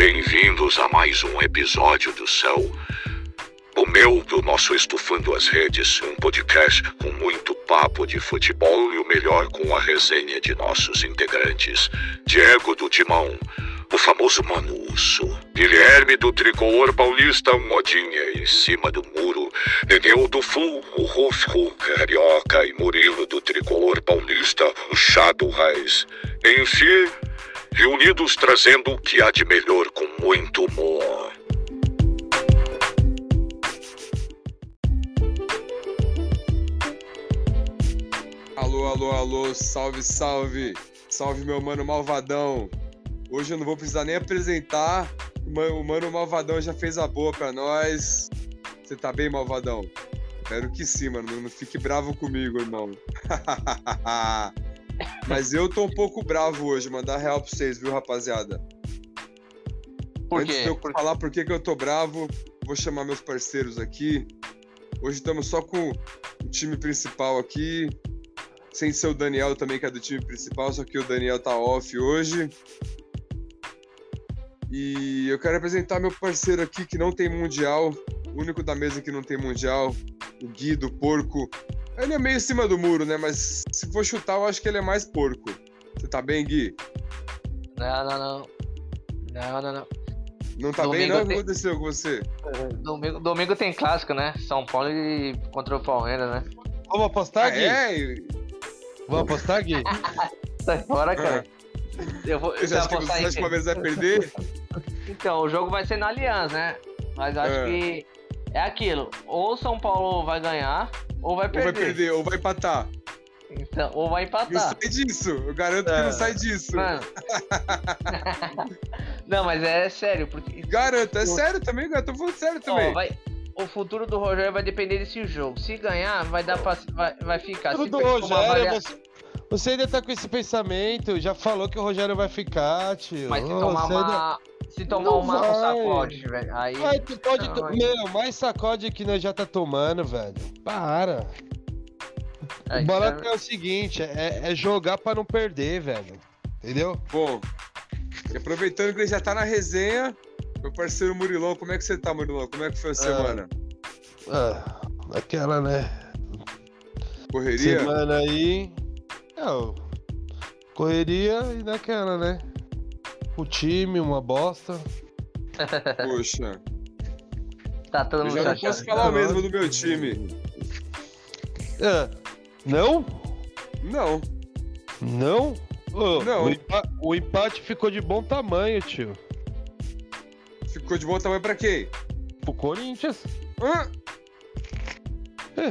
bem-vindos a mais um episódio do Céu. O meu, do nosso Estufando as Redes, um podcast com muito papo de futebol e o melhor com a resenha de nossos integrantes. Diego do Timão, o famoso Manuço, Guilherme do Tricolor Paulista, modinha em cima do muro, Neneu do Flu, o Rufo Carioca e Murilo do Tricolor Paulista, o Shadow Reis. Enfim, reunidos trazendo o que há de melhor com muito humor. Alô, alô, alô, salve, salve, salve meu mano malvadão. Hoje eu não vou precisar nem apresentar, o mano, malvadão já fez a boa pra nós. Você tá bem, malvadão? Espero que sim, mano, não fique bravo comigo, irmão. Mas eu tô um pouco bravo hoje, mandar real pra vocês, viu, rapaziada? Por Antes quê? de eu falar por que, que eu tô bravo, vou chamar meus parceiros aqui. Hoje estamos só com o time principal aqui. Sem ser o Daniel também, que é do time principal, só que o Daniel tá off hoje. E eu quero apresentar meu parceiro aqui que não tem mundial, o único da mesa que não tem mundial, o Gui do Porco. Ele é meio em cima do muro, né? Mas se for chutar, eu acho que ele é mais porco. Você tá bem, Gui? Não, não, não. Não, não, não. Não tá bem, Domingo não? O que aconteceu com você? Domingo, domingo tem clássico, né? São Paulo e contra o Palmeiras, né? Vamos apostar, Ah, Gui? é? Vamos apostar, Gui? Sai fora, cara. Eu vou. Você acha que, apostar você acha que o? Palmeiras vai perder? Então, o jogo vai ser na Aliança, né? Mas acho É. que é aquilo. Ou São Paulo vai ganhar, ou vai ou vai perder. perder, ou vai empatar. Então, ou vai Não empatar. sai disso. Eu garanto que É. não sai disso. Mano. não, mas é sério, porque. Garanto, é sério também, cara. Tô falando sério também. Ó, vai, o futuro do Rogério vai depender desse jogo. Se ganhar, vai dar pra, vai, vai ficar. Tudo Se do perder Rogério, avalia- você, você ainda tá com esse pensamento, já falou que o Rogério vai ficar, tio. Mas se tomar ainda- uma. Se tomar Não uma, um sacode, velho. Aí. Ai, tu pode. Não, to- aí- Meu, mais sacode que nós já tá tomando, velho. Para. aí o barato tá- é o seguinte, é, é jogar pra não perder, velho. Entendeu? Bom, e aproveitando que ele já tá na resenha, meu parceiro Murilão, como é que você tá, Murilão? Como é que foi a semana? Ah, aquela, né? Correria? Semana aí. Não. Correria e naquela, né? O time, uma bosta. Poxa, Tá todo eu mundo já não posso falar o mesmo do meu time. É. Não? Não, Não? Ô, Não. O, empa- o empate ficou de bom tamanho, tio. ficou de bom tamanho pra quem? Pro Corinthians. Hã? É.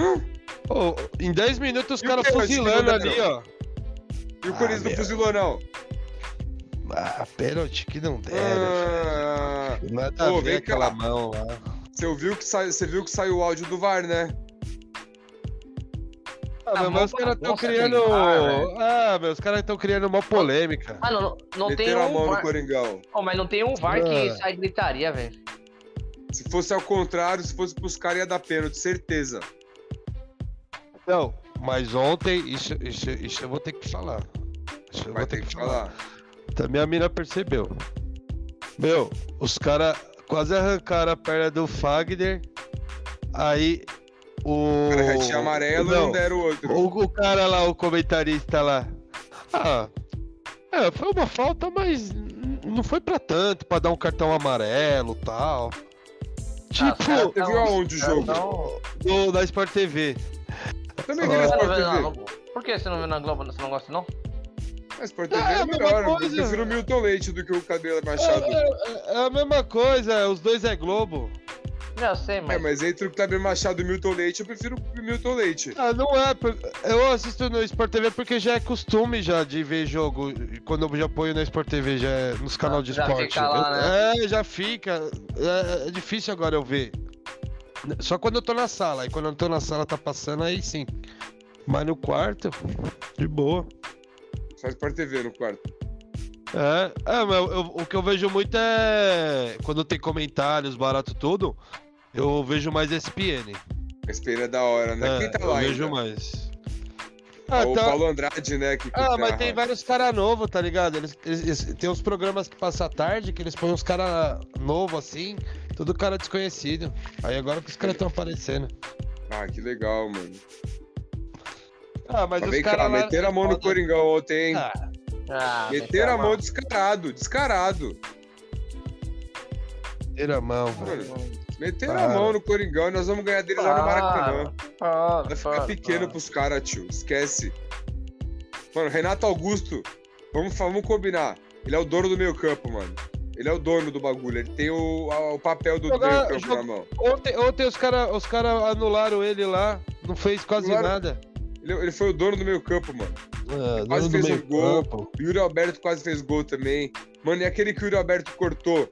Hã? Ô, em 10 minutos os o caras fuzilando não ali, ó. E o Ah, Corinthians não meu. fuzilou, não? Ah, pênalti que não deram. Ah, filho. Nada Ô, a ver vem cá. aquela mão lá. você, viu que sai, você viu que saiu o áudio do VAR, né? Ah, Tá meu, os caras estão criando. VAR, ah, meu, os caras estão criando uma polêmica. Mano, não, não tem Meteram a um mão no VAR. Coringão. Ô, mas não tem um VAR que Ah. sai gritaria, velho. Se fosse ao contrário, se fosse pros caras, ia dar pênalti, certeza. Não, mas ontem, isso, isso, isso eu vou ter que falar. Isso eu Vai vou ter que falar. Então minha mina percebeu. Meu, os caras quase arrancaram a perna do Fagner. Aí o. O cara já tinha amarelo e não deram outro. o, o cara lá, o comentarista lá. Ah, é, foi uma falta, mas não foi pra tanto, pra dar um cartão amarelo e tal. Ah, Tipo, caras Você viu aonde o jogo? tão- no, na Sport TV. Também Ah, vi na não Sport TV. Globo? Por que você não vê na Globo? Você não gosta, não? A Sport TV É, é, a mesma melhor. Eu coisa. prefiro o Milton Leite do que o Cabelo É, Machado. É, é- é a mesma coisa, os dois é Globo. Eu sei, mas. mas entre o Kleber Machado e o Milton Leite, eu prefiro o Milton Leite. Ah, não é. Eu assisto no Sport TV porque já é costume já de ver jogo. Quando eu já ponho no Sport TV, já é nos canais de já esporte. fica lá, Eu- É, já fica. É, é difícil agora eu ver. Só quando eu tô na sala. E quando eu tô na sala tá passando, aí sim. Mas no quarto, de boa. Só Sport TV no quarto. É, é mas eu- eu- o que eu vejo muito é. Quando tem comentários, barato tudo, eu vejo mais SPN. SPN é da hora, né? É, Quem tá eu lá vejo ainda? mais. Ah, o tá- Paulo Andrade, né? Que, Ah, mas narra. tem vários caras novos, tá ligado? Eles, eles- eles- tem uns programas que passam à tarde que eles põem uns caras novos assim, tudo cara desconhecido. Aí agora que os caras estão aparecendo. Ah, que legal, mano. Ah, mas Mas os vem cá, caras lá. meteram a mão no Foda. Coringão ontem, hein? Ah, Ah, meteram a mão descarado, descarado. meteram a mão, velho. Mano, meteram a Para. mão no Coringão e nós vamos ganhar deles lá no Maracanã. Para, Vai ficar para, pequeno para. pros caras, tio. Esquece. Mano, Renato Augusto, vamos, vamos combinar. Ele é o dono do meio campo, mano. Ele é o dono do bagulho. Ele tem o, a- o papel do Jogar- meio campo joga- na mão. Ontem, ontem os caras os cara anularam ele lá, não fez quase Anularam? nada. Ele, ele foi o dono do meio campo, mano. Ah, Quase fez um gol. campo. O Yuri Alberto quase fez gol também. Mano, e aquele que o Yuri Alberto cortou?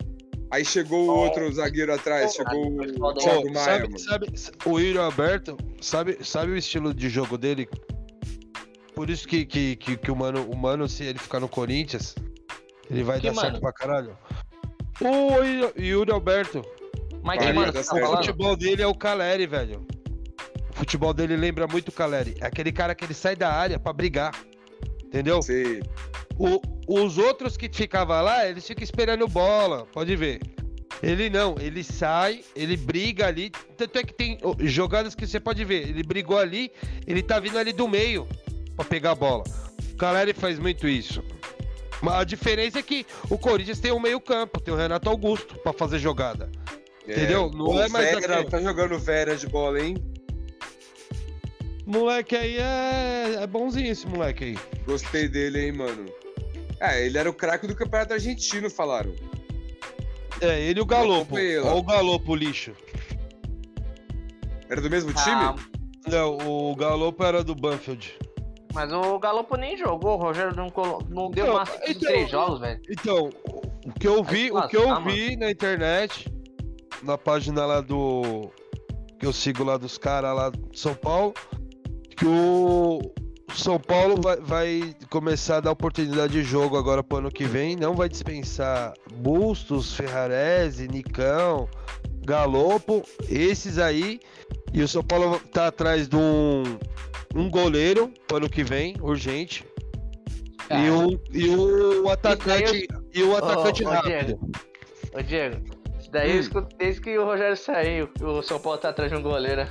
Aí chegou o outro zagueiro atrás, chegou o Foda, Thiago Maia, sabe, mano. sabe- o Yuri Alberto, sabe, sabe o estilo de jogo dele? Por isso que, que, que, que o, mano, o Mano, se ele ficar no Corinthians, ele vai Que dar certo Mano? pra caralho. O Yuri- Alberto, Mas que, mano, tá certo. o futebol dele é o Caleri, velho. O futebol dele lembra muito o Caleri. É aquele cara que ele sai da área pra brigar. Entendeu? Sei. O- os outros que ficavam lá, eles ficam esperando bola, pode ver. Ele não, ele sai, ele briga ali. Tanto é que tem jogadas que você pode ver. Ele brigou ali, ele tá vindo ali do meio pra pegar a bola. O Caleri faz muito isso. Mas a diferença é que o Corinthians tem um meio-campo, tem o Renato Augusto pra fazer jogada. Entendeu? Não é mais Vera, aquele- Tá jogando Vera de bola, hein? Moleque aí é, é bonzinho esse moleque aí. Gostei dele, hein, mano. É, ele era o craque do campeonato argentino, falaram. É, ele e o Galopo. Olha o Galopo lixo. Era do mesmo Ah, time? Não, o Galopo era do Banfield. mas o Galopo nem jogou, o Rogério não, colo... não deu Não, massa de então- três jogos, velho. Então, o que eu vi, o que eu lascar, vi na internet, na página lá do. que eu sigo lá dos caras lá de São Paulo, que o São Paulo vai, vai começar a dar oportunidade de jogo agora pro ano que vem, não vai dispensar Bustos, Ferrarese, Nicão, Galopo, esses aí. E o São Paulo tá atrás de um, um goleiro pro ano que vem, urgente. E o, e o atacante, e o atacante ô, rápido. Ô, Diego, isso daí eu Hum. escuto desde que o Rogério saiu, o São Paulo tá atrás de um goleiro.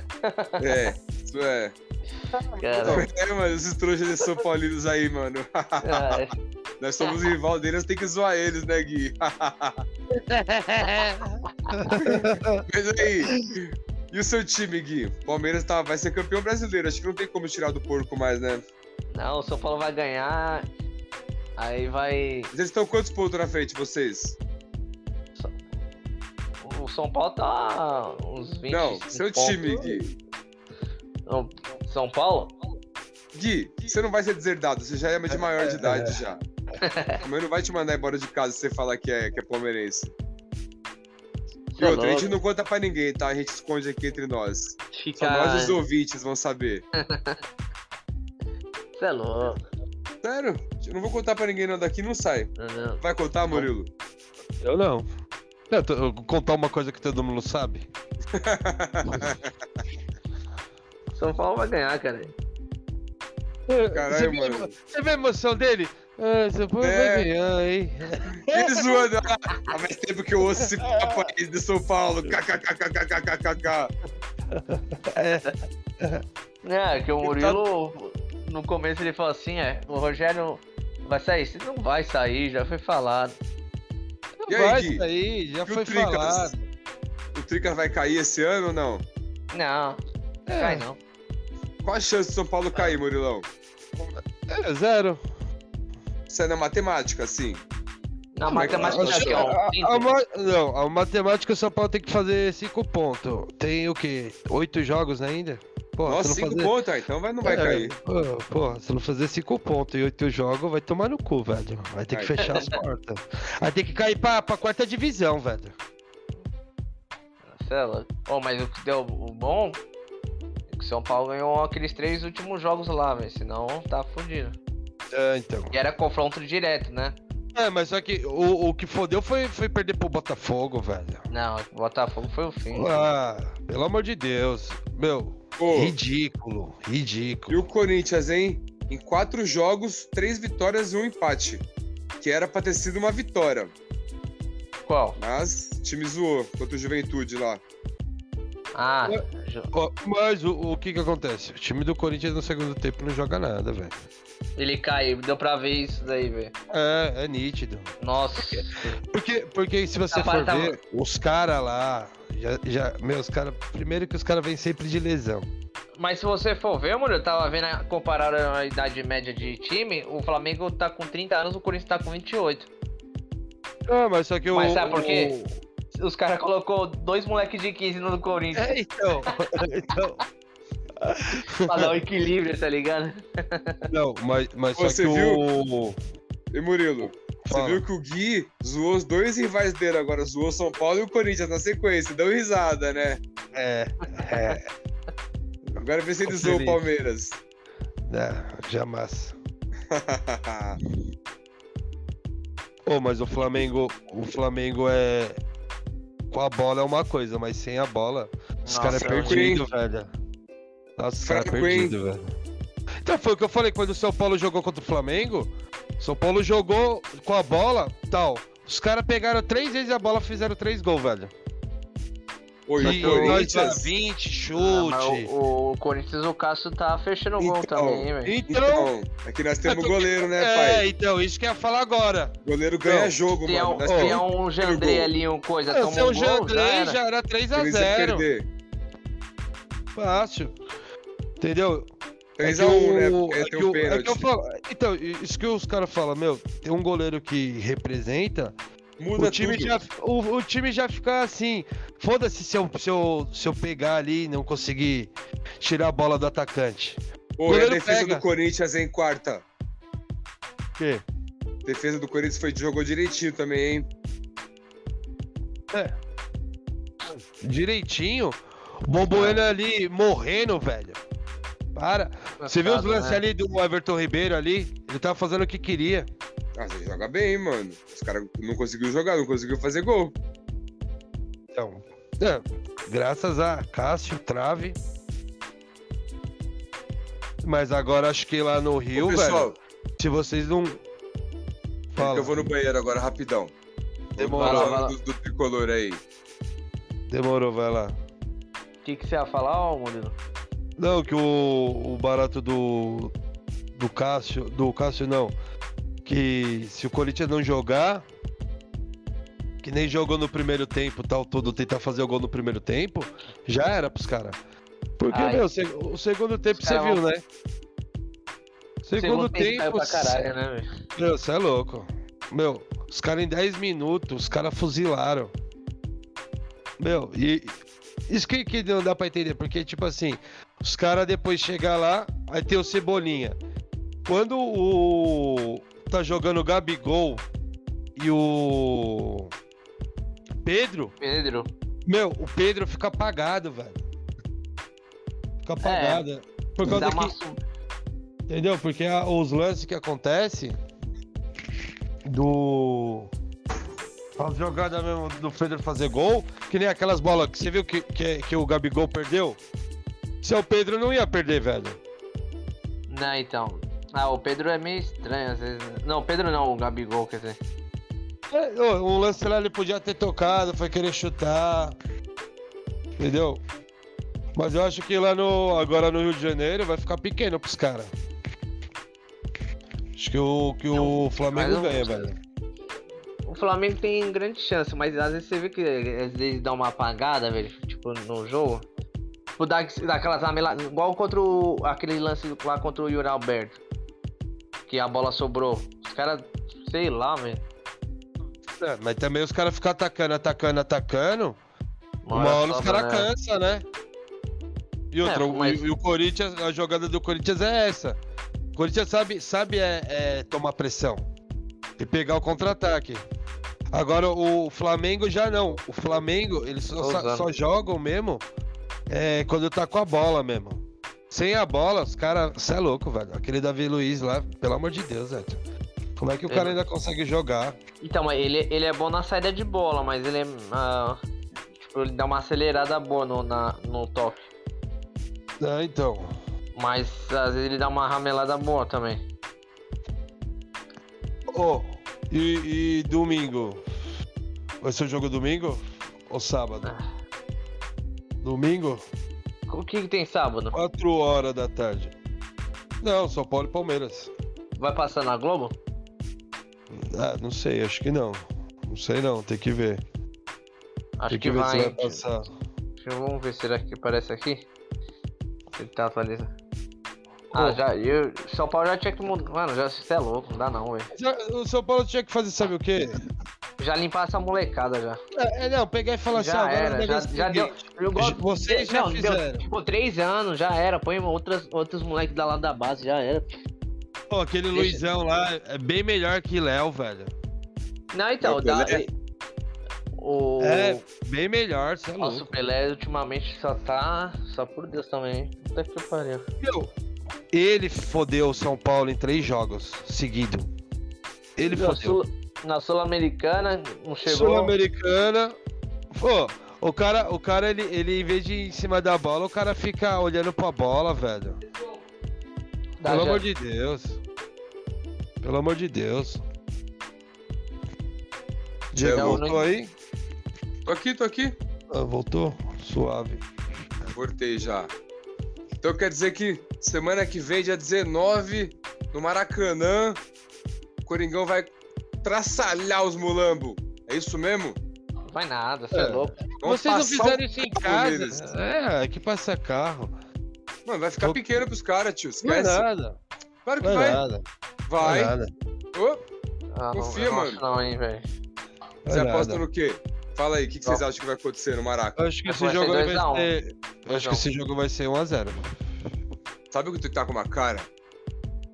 É, isso é. Cara, É, mano, esses trouxas de São Paulinos aí, mano. ah, Nós somos rival deles, tem que zoar eles, né, Gui? Mas aí, e o seu time, Gui? Palmeiras tá, vai ser campeão brasileiro, acho que não tem como tirar do porco mais, né? não, o São Paulo vai ganhar. Aí vai. Mas eles estão quantos pontos na frente, vocês? O São Paulo tá uns 20. Não, seu time, Gui. Não, São Paulo? Gui, você não vai ser deserdado, você já é de maior de idade já. A mãe não vai te mandar embora de casa se você falar que é, que é palmeirense. E Cê é outra, a gente não conta pra ninguém, tá? A gente esconde aqui entre nós. Só Fica. nós e os ouvintes vão saber. Você é louco. Sério? Eu não vou contar pra ninguém não, daqui não sai. Não, não. Vai contar, Murilo? Eu não. Eu tô- eu vou contar uma coisa que todo mundo sabe. São Paulo vai ganhar, cara. Caralho, você, mano. você viu a emoção dele? Ah, você foi, É. vai ganhar, hein? Ele zoando. Ah, há mais tempo que eu ouço esse papo aí de São Paulo. KKKKKKKK. É, que o tá- Murilo, no começo ele falou assim, é, o Rogério vai sair. Você não vai sair, já foi falado. E aí, vai sair, já E o foi Tricas? falado. O Tricas vai cair esse ano ou não? Não, não É. cai não. Qual a chance do São Paulo cair, Murilão? É, zero. Isso é na matemática, assim. Na mas matemática acho que é a, a- a não, a matemática o São Paulo tem que fazer cinco pontos. Tem o quê? Oito jogos ainda? Pô, Nossa, se não cinco fazer... pontos, ah, então vai, não vai É, cair. Pô, se não fazer cinco pontos e oito jogos, vai tomar no cu, velho. Vai ter que Vai. fechar as portas. Vai ter que cair pra, pra quarta divisão, velho. É louco. Ô, mas o que deu o bom é São Paulo ganhou aqueles três últimos jogos lá, velho. Senão tá fudido. É, então. E era confronto direto, né? É, mas só que o, o que fodeu foi, foi perder pro Botafogo, velho. Não, o Botafogo foi o fim. Ah, pelo amor de Deus. Meu, Pô, ridículo, e ridículo. o Corinthians, hein? em quatro jogos, três vitórias e um empate. Que era pra ter sido uma vitória. Qual? Mas o time zoou contra o Juventude lá. Ah, É. Ó, Mas o, o que que acontece? O time do Corinthians no segundo tempo não joga nada, velho. ele caiu, deu pra ver isso daí, velho. É, é nítido. Nossa. Porque, porque se você for tava- ver, os caras lá, já, já, meu, os caras, primeiro que os caras vêm sempre de lesão. Mas se você for ver, mano, eu tava vendo, a- a idade média de time, o Flamengo tá com 30 anos, o Corinthians tá com 28. Ah, mas só que o... Mas sabe por quê? o- Os caras colocou dois moleques de 15 no Corinthians É, então, então... pra dar o equilíbrio, tá ligado? Não, mas, mas só Você que viu? o... E Murilo, você Fala. viu que o Gui zoou os dois rivais dele agora, zoou São Paulo e o Corinthians na sequência. Deu risada, né? É, é, Agora vê se ele zoou o. Palmeiras. é, jamais. Ô, mas o Flamengo, o Flamengo é... A bola é uma coisa, mas sem a bola, os caras é mano. perdido, velho. Nossa, os caras é hein? perdido, velho. Então foi o que eu falei, quando o São Paulo jogou contra o Flamengo, São Paulo jogou com a bola, tal. Os caras pegaram três vezes a bola, fizeram três gols, velho. Corinthians. 20, chute. Ah, o, o Corinthians, o Cássio tá fechando o gol Então, também, hein, velho. Então, Então, aqui nós temos É, goleiro, né, é, pai? então, isso que eu ia falar agora. Goleiro ganha Não, jogo, Se é mano. um, é um Jandrei gol. ali, um coisa, Se toma é o um gol, já era. já era 3 a Corinthians 0 perder. Fácil. Entendeu? 3x1, É que né? é tem que um o- é que pênalti. eu falo- Então, isso que os caras falam, meu, tem um goleiro que representa, Muda o time, tudo. já, o, o time já fica assim. Foda-se se eu, se, eu, se eu pegar ali e não conseguir tirar a bola do atacante. Pô, e a defesa pega. do Corinthians em quarta. O quê? Defesa do Corinthians foi, jogou direitinho também, hein? Direitinho. O Bomboeno ali morrendo, velho. Para. Você viu os lances né? ali do Everton Ribeiro ali? Ele tava fazendo o que queria. Ah, você joga bem, mano. Os caras não conseguiu jogar, não conseguiu fazer gol. Então, é, graças a Cássio, trave. Mas agora acho que lá no Rio, Ô, pessoal, velho, se vocês não. Fala, eu vou no banheiro agora, rapidão. Demorou. Vai do, do tricolor aí. demorou, vai lá. O que, que você ia falar, ó, Murilo? Não, que o, o barato do. Do Cássio. Do Cássio não. Que se o Corinthians não jogar. Que nem jogou no primeiro tempo, tal, todo tentar fazer o gol no primeiro tempo, já era pros caras. Porque, Ai. meu, o segundo tempo você caras viu, né? Segundo, tempo caiu tempo. pra caralho, né? Meu, você é louco. Meu, os caras em 10 minutos, os caras fuzilaram. Meu, e isso que, que não dá pra entender, porque, tipo assim, os caras depois chegam lá, aí tem o Cebolinha. Quando o. tá jogando o Gabigol e o. Pedro, Pedro. meu, o Pedro fica apagado, velho. Fica apagado. Por causa que. su- Entendeu? Porque a- os lances que acontecem do. As jogadas mesmo do Pedro fazer gol, que nem aquelas bolas que você viu que, que, que o Gabigol perdeu. Se é o Pedro, não ia perder, velho. Não, então. Ah, o Pedro é meio estranho às vezes. Não, o Pedro não, o Gabigol, quer dizer. É, um lance lá ele podia ter tocado, foi querer chutar. Entendeu? Mas eu acho que lá no. Agora no Rio de Janeiro vai ficar pequeno pros caras. Acho que o, que o Flamengo ganha, velho. O Flamengo tem grande chance, mas às vezes você vê que às vezes dá uma apagada, velho, tipo, no jogo. Tipo, dá, dá aquelas amela... Igual contra o, aquele lance lá contra o Yuri Alberto. Que a bola sobrou. Os caras, sei lá, velho. É, mas também os caras ficam atacando, atacando, atacando. Uma hora os caras né? cansam, né? E outra, É, o- mas- e o Corinthians, a jogada do Corinthians é essa. O Corinthians sabe, sabe é, é tomar pressão e pegar o contra-ataque. Agora o Flamengo já não. O Flamengo, eles só, só jogam mesmo é, quando tá com a bola mesmo. Sem a bola, os caras. Você é louco, velho. Aquele Davi Luiz lá, pelo amor de Deus, velho. Como é que o cara É. ainda consegue jogar? Então, mas ele, ele é bom na saída de bola, mas ele é. ah, tipo, ele dá uma acelerada boa no, na, no toque. Ah, então. Mas às vezes ele dá uma ramelada boa também. Ô, e, e domingo? Vai ser o jogo domingo? Ou sábado? Domingo? O que, que tem sábado? 4 horas da tarde. Não, São Paulo e Palmeiras. Vai passar na Globo? Ah, não sei, acho que não. Não sei não, tem que ver. Acho tem que, que, ver vai. se vai passar. Deixa eu- Vamos ver se será que aparece aqui. Ele tá atualizando. Ah, já. Eu, São Paulo já tinha que mudar. Mano, já você é louco, não dá não, velho. Já- O São Paulo tinha que fazer, sabe o quê? Já limpar essa molecada já. É, é, não, pegar e falar assim, Já agora era, já, já deu. eu gosto- Vocês já não, deu, fizeram. tipo, três anos, já era. Põe outras, outros moleques da lá da base, já era. Pô, aquele Deixa- Luizão lá é bem melhor que Léo, velho. Não, então, o dá. O. É, bem melhor, você é Nossa, o. Pelé ultimamente só tá. Só por Deus também. hein? Puta que pariu. Meu, ele fodeu o São Paulo em três jogos seguidos. Ele Na fodeu. Sul- Na Sul-Americana não chegou. Sul-Americana. Pô, o cara, o cara ele, ele, em vez de ir em cima da bola, o cara fica olhando pra bola, velho. Pelo Ja- amor de Deus. Pelo amor de Deus. Diego, Não, voltou não- aí? Tô aqui, tô aqui. Ah, voltou? Suave. Voltei já. Então quer dizer que semana que vem, dia 19, no Maracanã, o Coringão vai traçalhar os mulambo. É isso mesmo? Não vai nada, você é, É. louco. Vamos Vocês não fizeram isso em casa? É, é que passa carro. Mano, vai ficar Vou- pequeno pros caras, tio. Não é Esquece. nada. Claro que Não é vai. nada. Vai. Não é nada. Ô, Ah, Confia, não mano. não, hein, velho. Não você é aposta nada. no quê? Fala aí, o que, que vocês acham que vai acontecer no Maraca? Eu acho que esse jogo aí 2 a vai 1. ser. Eu acho 2 a que 1. esse jogo vai ser 1x0. Sabe que tu tá com uma cara?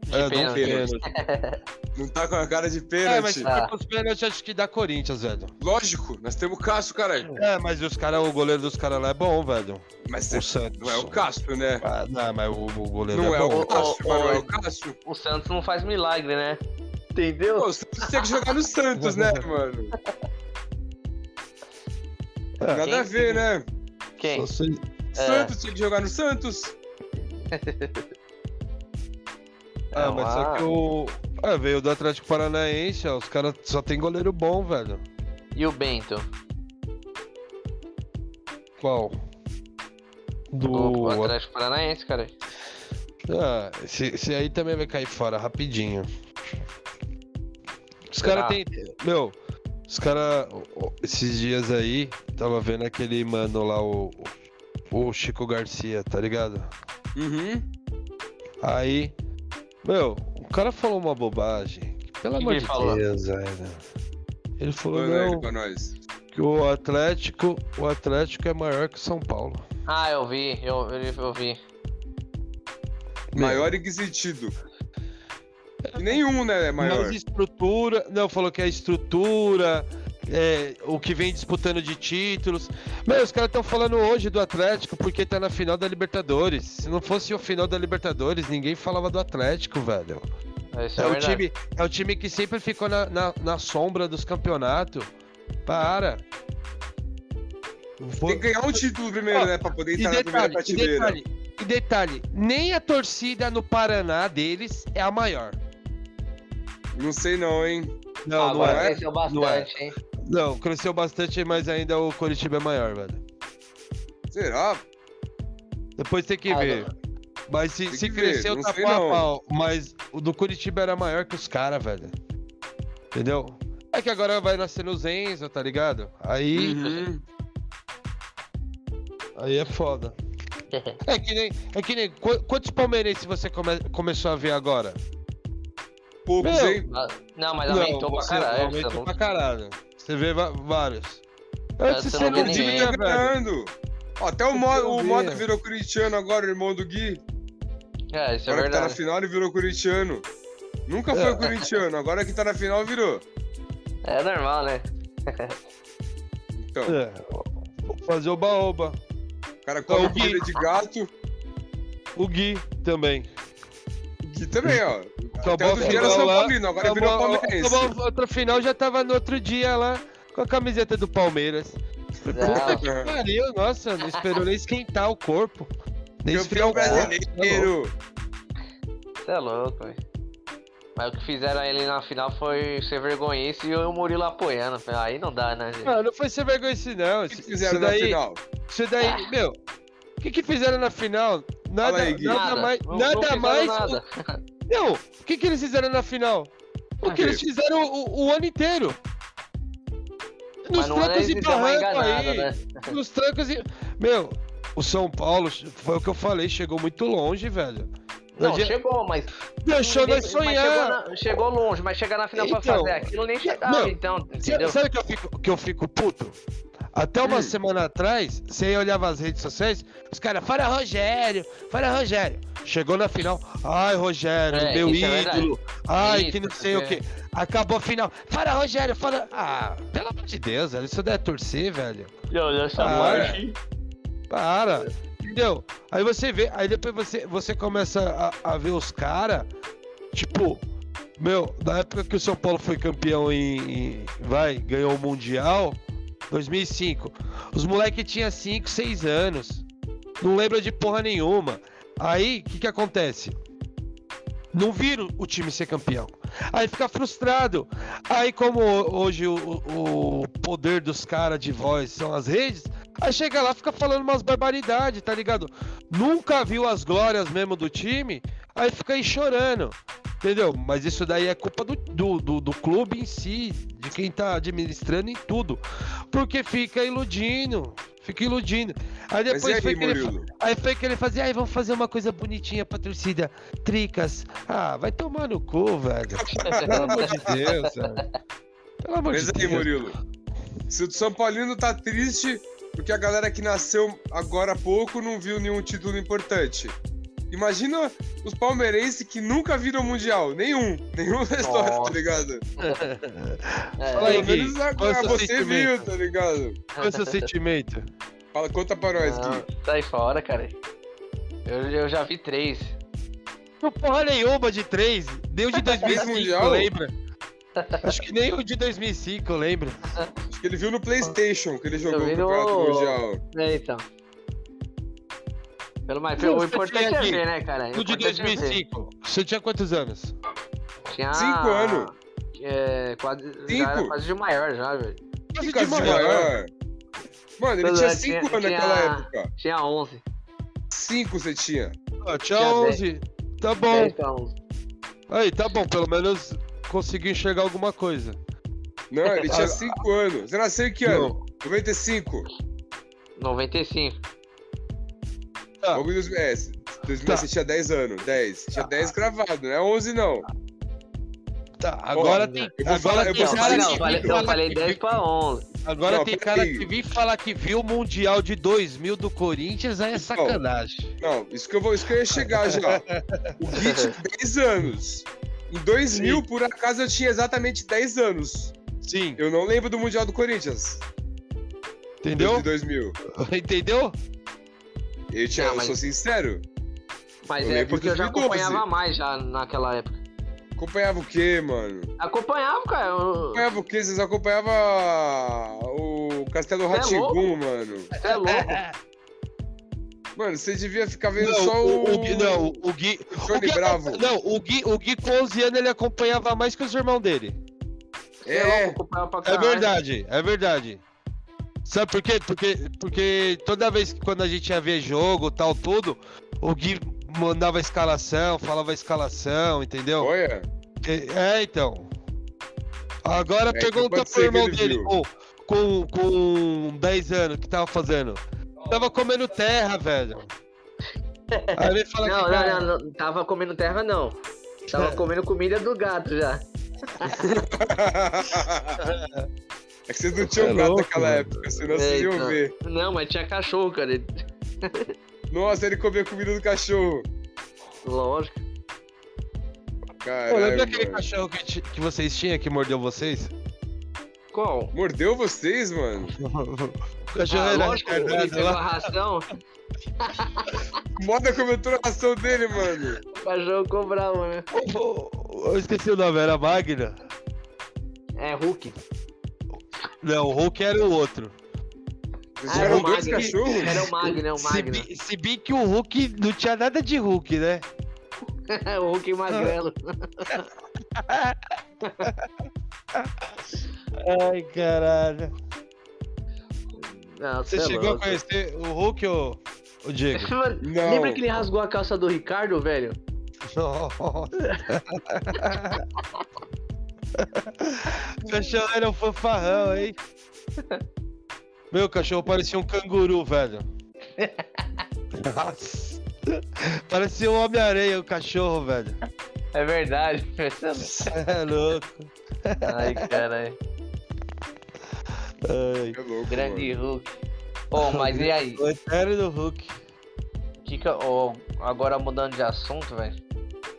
De É, pênalti. pênalti. Não tá com a cara de É, pênalti. mas se Ah. pros pênaltis, acho que dá Corinthians, velho. Lógico, nós temos o Cássio, caralho. É, mas os cara, o goleiro dos caras lá é bom, velho. Mas O Santos. não é o Cássio, né? Ah, não, mas o, o goleiro Não é é bom. o Cássio, Ô, mas não é o Cássio. O Santos não faz milagre, né? Entendeu? Pô, você tem que jogar no Santos, né, mano? É. Nada a ver, né? Quem? É. Santos tinha que jogar no Santos. Ah, mas só ah. que o. Ah, veio do Atlético Paranaense, ó, os caras só tem goleiro bom, velho. E o Bento? Qual? Do. O Atlético Paranaense, cara. Ah, esse, esse aí também vai cair fora rapidinho. Os caras tem. Meu, os caras. Esses dias aí, tava vendo aquele mano lá, o. O Chico Garcia, tá ligado? Uhum. Aí. Meu, o cara falou uma bobagem. Pelo amor de ele falou? Deus, velho. Ele falou, não, pra nós. que o Atlético. O Atlético é maior que o São Paulo. Ah, eu vi, eu, eu, eu vi. Maior em que sentido? Nenhum, né, é maior. Mas estrutura. Não, falou que a estrutura. É, o que vem disputando de títulos. Meu, os caras estão falando hoje do Atlético porque tá na final da Libertadores. Se não fosse o final da Libertadores, ninguém falava do Atlético, velho. Isso É, é, o time, é o time que sempre ficou na, na, na sombra dos campeonatos. Para. Tem que ganhar um título primeiro, né, pra poder entrar na primeira detalhe, e prateleira. detalhe, e detalhe, nem a torcida no Paraná deles é a maior. Não sei não, hein? Não, não Agora é. cresceu Não é. bastante, hein? Não, cresceu bastante, mas ainda o Coritiba é maior, velho. Será? Depois tem que Ah, ver. Mas se, se cresceu, não tá pau a não. pau. Mas o do Curitiba era maior que os caras, velho. Entendeu? É que agora vai nascer no Zenzo, tá ligado? Aí, Uhum. aí é foda. É que nem. É que nem. qu- Quantos palmeirenses você come- começou a ver agora? Poucos, hein? Não, mas aumentou pra você caralho. Aumentou não- pra caralho. Você vê vários. É, Antes você não ninguém. Tá ganhando. Ó, até o, Mo o. Mota virou corintiano agora, irmão do Gui. É, isso é Agora que tá na verdade. final, ele virou corintiano. Nunca foi É. corintiano, agora que tá na final, virou. É normal, né? Então, É, vou fazer o baoba. o cara come o Gui. de gato. O Gui também. O Gui também, ó. Até Acabou o a Gui era final São lá, Paulino, agora virou acabou- palmeirense. acabou a outra final já tava no outro dia lá com a camiseta do Palmeiras. Puta que pariu, nossa, não esperou nem esquentar o corpo. Nem esfriar o corpo, tá brasileiro. Você é louco, velho. Mas o que fizeram ele na final foi ser vergonhice e o Murilo apoiando. Aí não dá, né, gente? Não, não foi ser vergonha isso não. O que Isso fizeram daí, na final? Isso daí, meu. O que que fizeram na final? Nada, aí, Gui. nada mais, Não- não nada fizeram mais. Nada. Não, o que que eles fizeram na final? O Ah, que eles fizeram o, o ano inteiro. Nos não trancos e deu uma barrancos enganada, aí. né? Nos trancos e. Meu, o São Paulo, foi o que eu falei, chegou muito longe, velho. Não, Não, chegou, mas. Deixou nós mas sonhar. Chegou, na- chegou longe, mas chegar na final pra Então, fazer aquilo nem chegava, não, então, Sabe, entendeu? sabe que eu fico, que eu fico puto? Até uma Hum. semana atrás, você olhava as redes sociais, os caras, fora Rogério, fora Rogério. Chegou na final, ai Rogério, É, meu é ídolo, ai que não sei o é. que. Acabou a final, fora Rogério, fora. Ah, pelo amor de Deus, velho, isso daí é torcer, velho. essa Ah, morte. Para, entendeu? Aí você vê, aí depois você, você começa a, a ver os caras, tipo, meu, na época que o São Paulo foi campeão em, em- vai, ganhou o Mundial, 2005, os moleques tinham 5, 6 anos, não lembra de porra nenhuma. Aí, o que que acontece? Não viram o time ser campeão. Aí fica frustrado. Aí, como hoje o, o- poder dos caras de voz são as redes, aí chega lá fica falando umas barbaridades, tá ligado? Nunca viu as glórias mesmo do time, aí fica aí chorando. Entendeu? Mas isso daí é culpa do, do, do, do clube em si, de quem tá administrando em tudo. Porque fica iludindo. Fica iludindo. Aí depois e foi aí, que ele? Aí foi que ele fazia, aí vamos fazer uma coisa bonitinha pra torcida. Tricas. Ah, vai tomar no cu, velho. Pelo amor de Deus, velho. Pelo amor Mas de aí, Deus. Murilo. Se o São Paulino tá triste porque a galera que nasceu agora há pouco não viu nenhum título importante. Imagina os palmeirenses que nunca viram Mundial. Nenhum. Nenhum na história, tá ligado? É, Fala aí, Pelo menos Gui, agora qual você sentimento? viu, tá ligado? Qual é o seu sentimento? Fala, conta pra nós, não, Gui. sai fora, cara. Eu, eu já vi três. Não porra nenhuma de três. Nem o de 2005, Mundial? lembra? Acho que nem o de 2005, eu lembro. Acho que ele viu no Playstation que ele jogou no- Campeonato Mundial. É, então. Pelo mais, Não, o você importante tinha é aqui, ver, né, cara? O de importante é ver. 2005. Você tinha quantos anos? Tinha... Cinco anos. É, quase, já Cinco? era quase de maior já, velho. Quase de maior. Mano, ele tinha é, 5 tinha- anos naquela época. Tinha 11. 5 você tinha. Ah, tinha Tinha 11. Tá bom. 10 pra 11. Aí, tá bom. Pelo menos conseguiu enxergar alguma coisa. Não, ele tinha Ah, 5 anos. Você nasceu em que ano? 95. 95. Tá. Logo em dois- é, 2000 Tá. você tinha 10 anos. 10. Tinha 10 gravado, não é 11 não. Tá, agora Ó, tem. eu vou Agora falar- eu tem Não, cara falei, não, que falei, não, falar falei que 10 viu- pra 11. Agora Não, tem cara que vem falar que viu o Mundial de 2000 do Corinthians, aí é sacanagem. Não, isso que eu, vou, isso que eu ia chegar já. O Gui tinha 10 anos. Em 2000, Sim. por acaso, eu tinha exatamente 10 anos. Sim, Eu não lembro do Mundial do Corinthians. entendeu? De 2000. Entendeu? Eu, tinha, Não, eu mas- sou sincero. Mas Eu é porque eu já 2012. acompanhava mais já naquela época. Acompanhava o quê, mano? Acompanhava, cara. eu- Acompanhava o quê? Vocês acompanhavam o Castelo Cê é mano. Você é louco. Mano, você devia ficar vendo Não, só o, o. o Gui, não, o Gui. o Gui- Bravo. Não, o Gui, o Gui com 11 anos ele acompanhava mais que os irmãos dele. É É, louco, acompanhava pra É verdade, é verdade. Sabe por quê? Porque, porque toda vez que quando a gente ia ver jogo tal, tudo, o Gui mandava a escalação, falava a escalação, entendeu? olha. É, é, então. Agora É, pergunta pro irmão dele, viu. com, com, com 10 anos, o que tava fazendo? Tava comendo terra, velho. Aí ele fala Não, que. cara, não, não, não. Tava comendo terra, não. Tava comendo comida do gato já. É que vocês não tinham É gato louco, naquela mano. época, senão vocês iam ver. Não, mas tinha cachorro, cara. Nossa, ele comia comida do cachorro. Lógico. Pô, Caralho, lembra aquele cachorro que, que vocês tinham que mordeu vocês? Qual? Mordeu vocês, mano? O cachorro Ah, era lógico, ele pegou a ração, Moda comeu toda a ração dele, mano. o cachorro ficou bravo, né? Eu esqueci o nome, era Magna? É, Hulk. Não, o Hulk era o outro. Ah, tiveram era o Magno. Era o Magno, né? O Se, Magno. bi- se bem que o Hulk não tinha nada de Hulk, né? o Hulk magrelo. Ai, caralho. Não, Você cê é chegou a louco. conhecer o Hulk ou o Diego? Não. Lembra que ele rasgou a calça do Ricardo, velho? Nossa. O cachorro era um fanfarrão, hein? Meu cachorro parecia um canguru, velho. Nossa. Parecia um Homem-Areia, o cachorro, velho. É verdade. É louco. Ai, caralho. Ai. É louco, Grande mano. Hulk. Ô, mas e aí? O eterno do Hulk. Que que, ô, agora mudando de assunto, velho.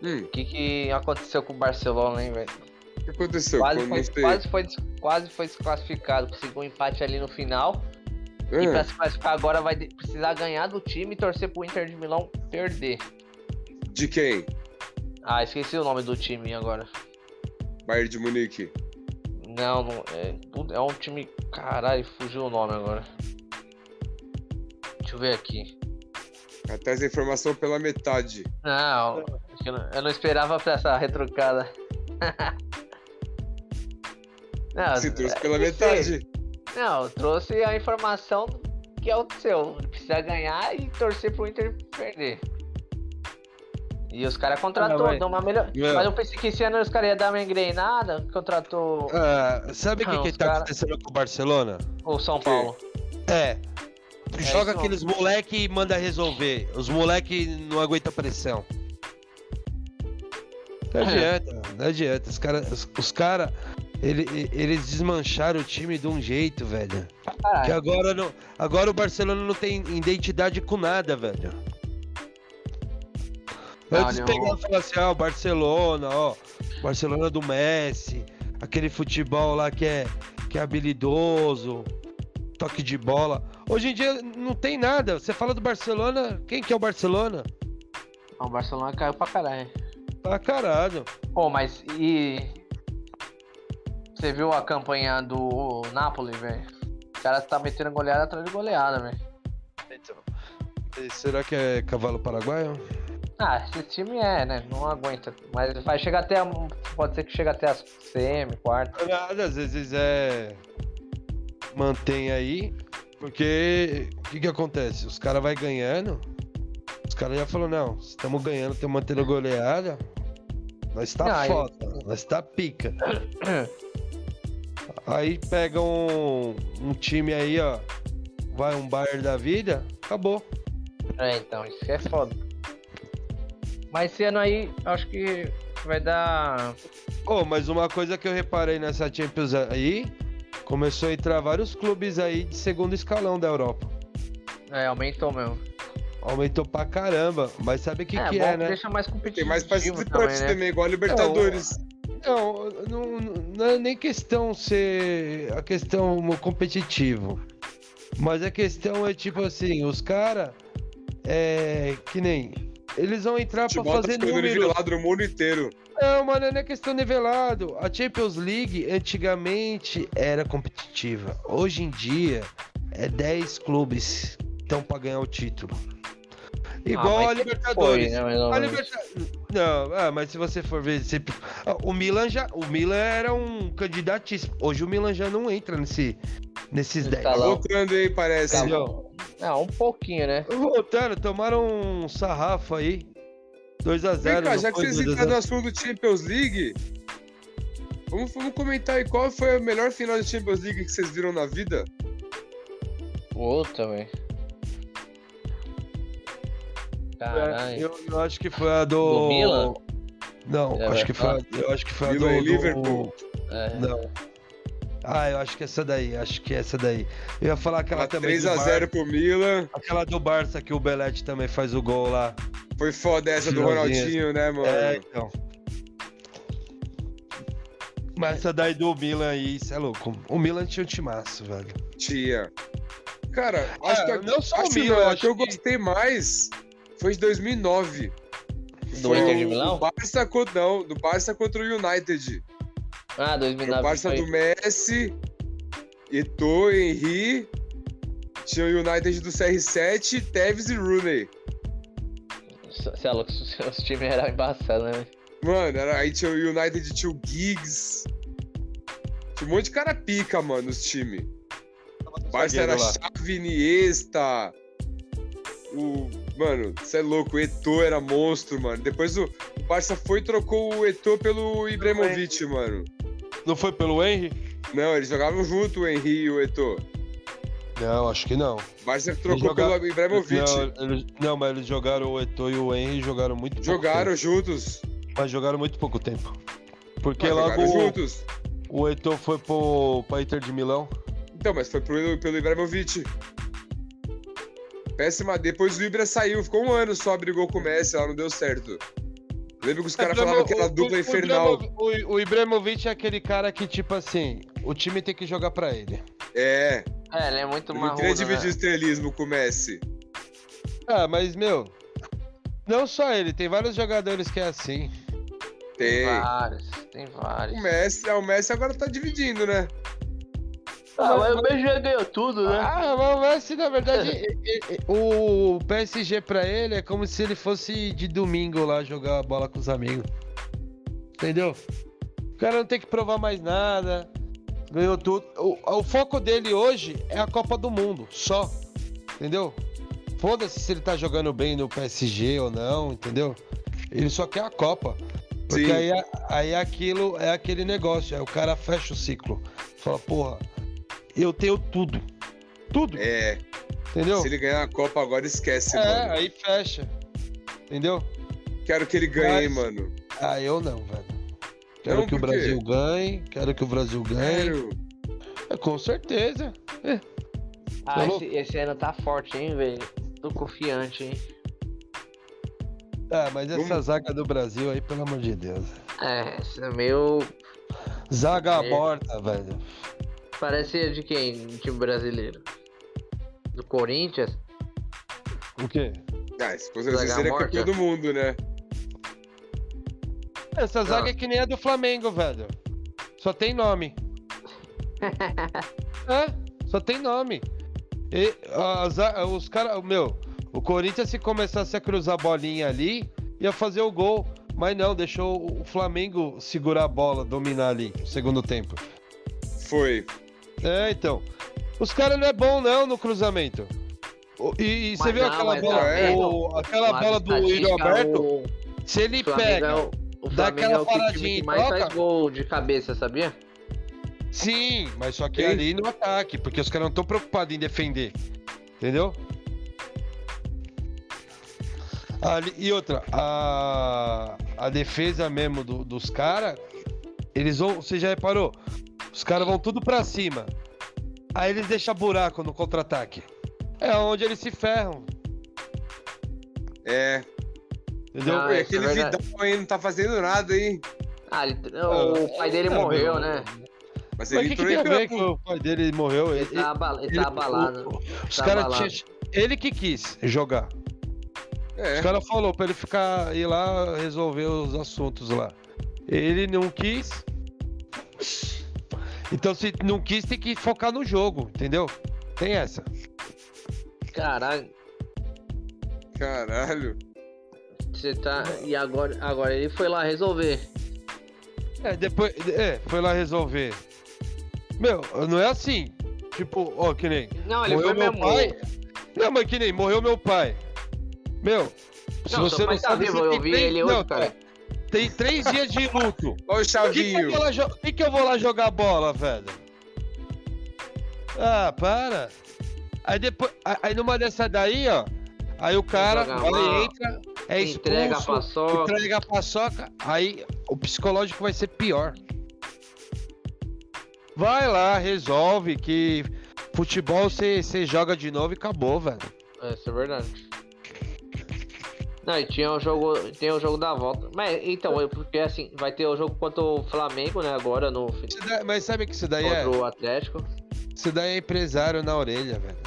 Hum, O que, que aconteceu com o Barcelona, hein, velho? O que aconteceu? Quase foi, quase, foi, quase foi desclassificado. Conseguiu um empate ali no final. E pra se classificar agora vai precisar ganhar do time e torcer pro Inter de Milão perder. de quem? Ah, esqueci o nome do time agora. Bayern de Munique. Não, não é, é um time. Caralho, fugiu o nome agora. Deixa eu ver aqui. Até essa informação pela metade. Não, eu não, eu não esperava pra essa retrucada. não, Se trouxe pela Ah, não sei. metade. Não, eu trouxe a informação que é o seu. Precisa ganhar e torcer pro Inter perder. E os caras contratou, Ah, mas- deu uma melhor. Meu. Mas eu pensei que esse ano os caras iam dar uma engrenada, contratou Ah, sabe o que, Não, que tá cara- acontecendo com o Barcelona? o São? Paulo. É. Joga isso aqueles moleque e manda resolver. Os moleque não aguentam pressão. Não É. adianta, não adianta. Os caras, os, os cara, ele- eles desmancharam o time de um jeito, velho. Que Caralho. agora, não, agora o Barcelona não tem identidade com nada, velho. Antes Olha, pegar e falar assim, ah, o Barcelona, ó, Barcelona do Messi, aquele futebol lá que é, que é habilidoso, toque de bola. Hoje em dia não tem nada. Você fala do Barcelona, quem que é o Barcelona? O Barcelona caiu pra caralho. Ah, caralho. Pô, mas e. Você viu a campanha do Napoli, velho? Os caras tá metendo goleada atrás de goleada, velho. Então, e será que é cavalo paraguaio? Ah, esse time é, né? Não aguenta. Mas vai chegar até. a- Pode ser que chegue até as semi, quarta. Nada, às vezes é. Mantém aí, porque o que, que acontece? Os caras vai ganhando, os caras já falaram, não, estamos ganhando, estamos mantendo goleada, nós tá Não, foda, nós tá pica. aí pega um, um time aí, ó, vai um Bayern da vida, acabou. É, então, isso é foda. Mas esse ano aí, acho que vai dar. Oh, mas uma coisa que eu reparei nessa Champions aí, começou a entrar vários clubes aí de segundo escalão da Europa. É, aumentou mesmo. Aumentou pra caramba, mas sabe o que, é, que bom é, né? deixa mais competitivo. Tem mais participantes também, né? também, igual a Libertadores. Não, não, não é nem questão ser a questão competitivo. Mas a questão é tipo assim, os caras é que nem eles vão entrar tá fazer número. nivelado no mundo inteiro. Não, mano, não é questão nivelado. A Champions League antigamente era competitiva. Hoje em dia é 10 clubes que estão pra ganhar o título. Igual Ah, mas a Libertadores. Foi, né, A. Não, ah, mas se você for ver, sempre... Ah, o Milan já, o Milan era um candidatíssimo. Hoje o Milan já não entra nesse, nesses Tá 10. lá. Voltando aí, parece. Tá Entendeu? Não, um pouquinho, né? Voltando, tomaram um sarrafo aí. 2x0. Vem cá, já que vocês entraram no assunto do Champions League, vamos, vamos comentar aí qual foi a melhor final de Champions League que vocês viram na vida? Puta, velho. Caralho. eu, eu acho que foi a do. Do Milan? Não, É, acho que foi, a- eu acho que foi a do, Milan e do- Liverpool. É. Não. Ah, eu acho que essa daí, acho que essa daí. Eu ia falar aquela também. do 3x0 Barça, pro Milan. Aquela do Barça que o Belete também faz o gol lá. Foi foda essa do. Ronaldinho, né, mano? É, então. Mas essa daí do Milan aí, isso é louco. O Milan tinha um timaço, velho. Tinha. Cara, acho Ah, que a, não só o acho que Milan, não, a acho que eu gostei mais foi de 2009. Do Foi Inter de Milão? Barça contra, não, do Barça contra o United. Ah, Era 2009 o Barça foi. do Messi, Eto'o, Henry Tinha o United do CR7, Tevez e Rooney. Você é louco, os times eram embaçados, né? Mano, era, aí tinha o United, tinha o Giggs. Tinha um monte de cara pica, mano, os times. Barça era. Xavi, Iniesta. O... Mano, você é louco, o Eto'o era monstro, mano. Depois o, o Barça foi e trocou o Eto'o pelo Ibrahimovic, mano. Não foi pelo Henry? Não, eles jogavam junto, o Henry e o Eto'o. Não, acho que não. O Barça trocou jogaram- pelo Ibrahimovic. Não, eles, não, mas eles jogaram o Eto'o e o Henry jogaram muito pouco Jogaram juntos. mas jogaram muito pouco tempo. Porque Mas logo juntos. o Eto'o foi pro, pra Inter de Milão. Então, mas foi pro, pelo Ibrahimovic. Péssima. Depois o Ibra saiu, ficou um ano só, brigou com o Messi, lá não deu certo. Lembra que os caras falavam que era dupla infernal. O, o, o Ibrahimovic é aquele cara que, tipo assim, o time tem que jogar pra ele. É, É, ele é muito ele não queria dividir estrelismo com o Messi. Ah, mas, meu, não só ele, tem vários jogadores que é assim. Tem Tem. vários, tem vários. O Messi, ah, o Messi agora tá dividindo, né? Ah, mas o BG ganhou tudo, né? Ah, mas o Messi, na verdade, o PSG pra ele é como se ele fosse de domingo lá jogar bola com os amigos. Entendeu? O cara não tem que provar mais nada. Ganhou tudo. O, o foco dele hoje é a Copa do Mundo, só. Entendeu? Foda-se se ele tá jogando bem no PSG ou não, entendeu? Ele só quer a Copa. Porque Sim. aí, é- aí é aquilo é aquele negócio. Aí o cara fecha o ciclo. Fala, porra, eu tenho tudo. Tudo. É, Entendeu? se ele ganhar a Copa agora, esquece, É, mano. aí fecha. Entendeu? Quero que ele ganhe, Mas- mano. Ah, eu não, velho. Quero Não, que o? Brasil ganhe, quero que o Brasil ganhe. Sério. É, com certeza. Ah, Tá esse, esse ano tá forte, hein, velho? Tô confiante, hein? Ah, mas essa Vamos- zaga do Brasil aí, pelo amor de Deus. É, esse é meio. Zaga É. morta, velho. Parece de quem? No time brasileiro? Do Corinthians? O quê? Ah, se fosse Zaga assim, seria morta. campeão do mundo, né? Essa zaga Não. é que nem a do Flamengo, velho. Só tem nome. é, só tem nome. E a os caras, meu, o Corinthians se começasse a cruzar a bolinha ali, ia fazer o gol. Mas não, deixou o Flamengo segurar a bola, dominar ali no segundo tempo. Foi. É, então. Os caras não é bom não no cruzamento. E, e você viu não, aquela bola, também, o- aquela bola do Yuri Alberto? O Se ele pega, é o, o dá aquela é o paradinha e mais troca. faz gol de cabeça, sabia? sim, mas só que Sim. ali no ataque, porque os caras não estão preocupados em defender. Entendeu? Ali- e outra, a, a defesa mesmo do- dos caras, eles vão. Você já reparou? Os caras vão tudo pra cima. Aí eles deixam buraco no contra-ataque. É onde eles se ferram. É. Entendeu? Ah, é aquele. Vidal aí não tá fazendo nada, hein? Ah, ele- o pai dele Ah, morreu, né? Mas Mas ele o que, que tem em campo. o pai dele morreu? Ele Ele, tá, abala- ele ele- tá abalado. o- os tá caras. Ele que quis jogar. É. Os caras falaram pra ele ficar ir lá resolver os assuntos lá. Ele não quis. Então, se não quis, tem que focar no jogo, entendeu? Tem essa. Caralho, Caralho. você tá. E agora, agora ele foi lá resolver. É, depois. É, foi lá resolver. Meu, não é assim. Tipo, ó, que nem. Não, ele morreu foi meu mesmo. pai. Não, mas que nem, morreu meu pai. Meu, se Não, você não tá sabe, vivo, você eu vi ele hoje, não, cara. Tem três dias de luto. Olha o que, que, Chavinho. vou lá jo- por que que eu vou lá jogar bola, velho? Ah, para. Aí depois. Aí numa dessa daí, ó. Aí o cara mal, entra, é expulso, Entrega a paçoca. entrega a paçoca. Aí o psicológico vai ser pior. Vai lá, resolve que futebol você você joga de novo e acabou, velho. É, Isso é verdade. Não, e tinha o jogo. Tem o jogo da volta. Mas então, porque assim, vai ter o jogo contra o Flamengo, né? Agora no daí- Mas sabe que isso daí é? contra o Atlético. Isso daí é empresário na orelha, velho.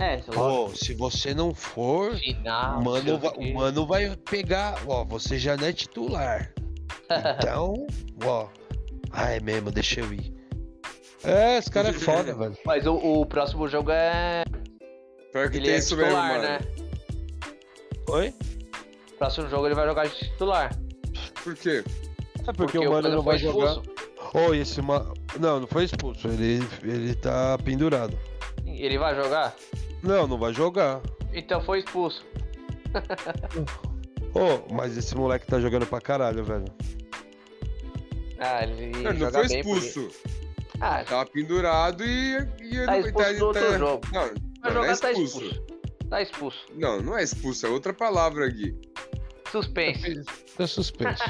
É, Pô, se você não for, final. mano, o vai, quê. o mano vai pegar. Ó, você já não é titular. Então, ó. Ah, é mesmo, deixa eu ir. É, esse cara é foda, velho. Mas o, o próximo jogo é. Pior que Ele tem é isso mesmo, titular, mano. né? Oi? Próximo jogo ele vai jogar de titular. Por quê? É porque, o Mano não foi vai jogar. expulso. Oh, esse ma... Não, não foi expulso. Ele, ele tá pendurado. Ele vai jogar? Não, não vai jogar. Então foi expulso. Oh, mas esse moleque tá jogando pra caralho, velho. Ah, ele Ele não joga foi bem porque- expulso. Ah, Tava pendurado e. e ele Tá expulso do outro jogo. Não, vai não, não jogar, é tá expulso. Tá expulso. Não, não é expulso, é outra palavra, Gui. Suspense. Tá suspenso.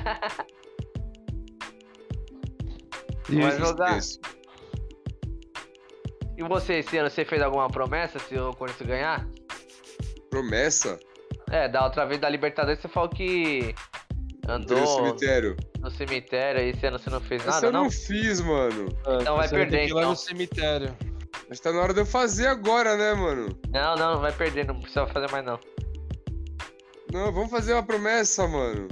E- jogar. Isso. E você, esse ano, você fez alguma promessa se o Corinthians ganhar? Promessa? É, da outra vez da Libertadores você falou que andou No cemitério. no cemitério e esse ano você não fez Essa nada, eu não? não fiz, mano. Então vai perder, então. no cemitério. Mas tá na hora de eu fazer agora, né, mano? Não, não, não vai perder, não precisa fazer mais não. Não, vamos fazer uma promessa, mano.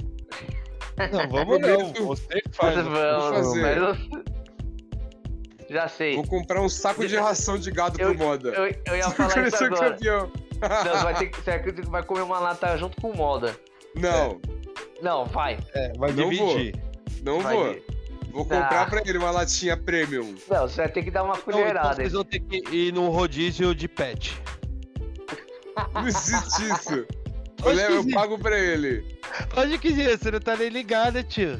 Não, vamos não. Você que faz. Vamos, fazer. mas eu- Já sei. Vou comprar um saco de ração de gado Eu- pro moda. Eu, eu ia falar isso agora. campeão. Não, você vai ter que. Você acredita que vai comer uma lata junto com o Moda? Não, Não, vai. É, vai Não dividir. não vai. vou. Vou comprar Ah. pra ele uma latinha premium. Não, você vai ter que dar uma Então, então colherada. vocês vão ter que ir num rodízio de pet. Não existe isso. Eu, levo- eu pago pra ele. Pode que sim, você não tá nem ligado, tio.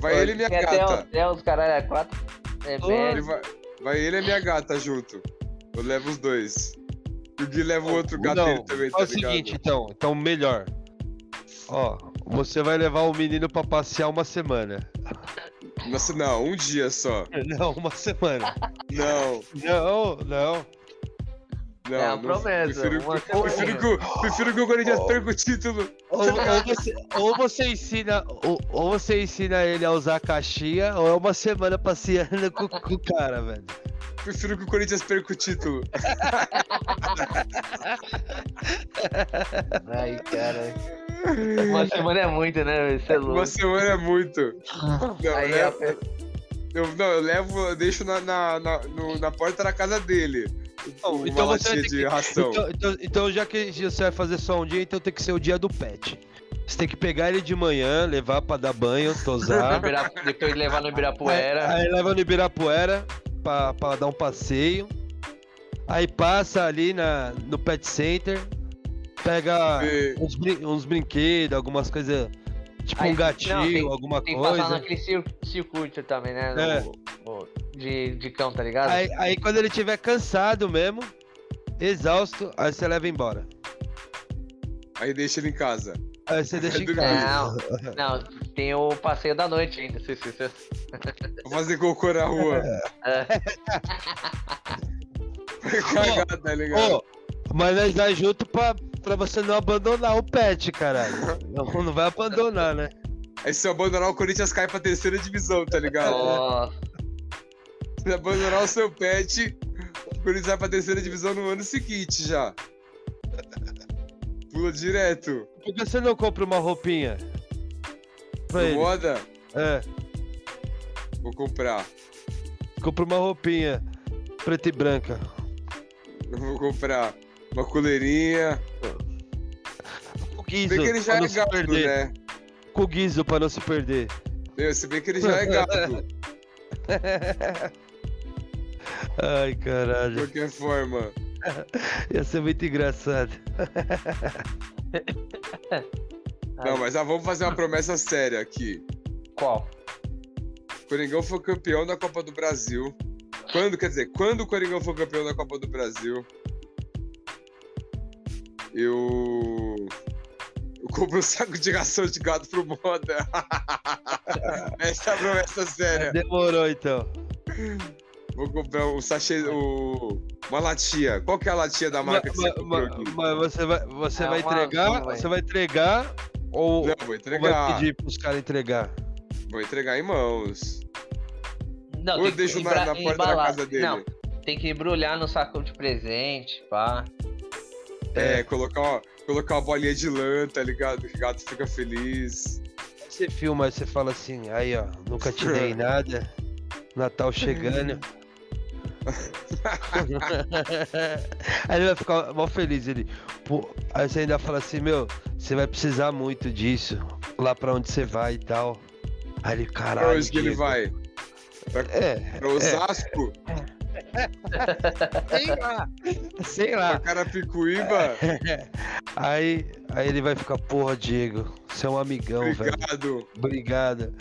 Vai ele e minha Tem até, gata. até os caralho é quatro. É, Ele vai, vai ele e minha gata junto. Eu levo os dois. E o Gui leva o outro gato não, dele também, tá é o ligado? seguinte, então. Então, melhor. Ó, você vai levar o menino pra passear uma semana. Nossa, não, um dia só. Não, uma semana. Não, Não, não. não. É uma não- promessa, Prefiro, uma que, prefiro, que, o- prefiro que o Corinthians perca o título. Ou, ou você, ou você ensina, ou, ou você ensina ele a usar a caixinha, ou é uma semana passeando com, com o cara, velho. Prefiro que o Corinthians perca o título. Ai, cara. Uma semana é muito, né? Você é Uma louco. semana é muito. Não, Aí, né? é- eu, não, eu levo, eu deixo na, na, na, no- na porta da casa dele. Uma então você que- ração. Então, então, então, já que você vai fazer só um dia, então tem que ser o dia do pet. Você tem que pegar ele de manhã, levar pra dar banho, tosar. Depois levar no Ibirapuera. Aí, aí leva no Ibirapuera pra, pra dar um passeio. Aí passa ali na, no pet center, pega E- uns, brin- uns brinquedos, algumas coisas. Tipo Aí- um gatinho, não, tem- alguma Tem que passar coisa. naquele cir- circuito também, né? no- É. no- de, de cão, tá ligado? Aí, aí quando ele tiver cansado mesmo, exausto, aí você leva embora. Aí deixa ele em casa. Aí você deixa em casa. Não, não, tem o passeio da noite ainda, se esqueceu. Vou fazer cocô na rua. É. Cagada, tá ligado? Ô, mas nós vai junto pra, pra você não abandonar o pet, caralho. Não, não vai abandonar, né? Aí se eu abandonar o Corinthians cai pra terceira divisão, tá ligado? Nossa, Se abandonar o seu pet, o Corinthians vai pra terceira divisão no ano seguinte já. Pula direto. Por que você não compra uma roupinha? Pra No ele? moda, É, vou comprar. compra uma roupinha preta e branca. Eu vou comprar uma coleirinha. Com guiso, Se bem que ele já é gato, perder. né? Com guizo pra não se perder. Meu, se bem que ele já é gato, Ai, de caralho. qualquer forma. Ia ser muito engraçado. Não, mas ah, vamos fazer uma promessa séria aqui. qual? O Coringão foi campeão da Copa do Brasil. Quando, quer dizer, quando o Coringão for campeão da Copa do Brasil, eu. Eu compro um saco de ração de gado pro moda. Essa é a promessa séria. Demorou então. Vou comprar um sachê, o... uma latinha. Qual que é a latinha da marca que você Ma- ma-? Mas você vai, você É vai uma entregar? Você vai entregar ou, Não, vou ou vai entregar. pedir pros caras entregar? Vou entregar em mãos. Não, Ou eu deixo na, na porta embalar. da casa dele. Não, tem que embrulhar no saco de presente, pá. É, colocar, uma, colocar uma bolinha de lã, tá ligado? Que o gato fica feliz. Você filma, você fala assim, aí ó, nunca te dei nada. Natal chegando. aí ele vai ficar mal feliz. Ele, pô, aí você ainda fala assim: Meu, você vai precisar muito disso lá pra onde você vai e tal. Aí ele, caralho. Pra onde que ele Diego." vai? É, Pra Osasco? sei lá. Sei lá. Carapicuíba? Aí, aí ele vai ficar, porra, Diego, você é um amigão, velho. Obrigado. Obrigado.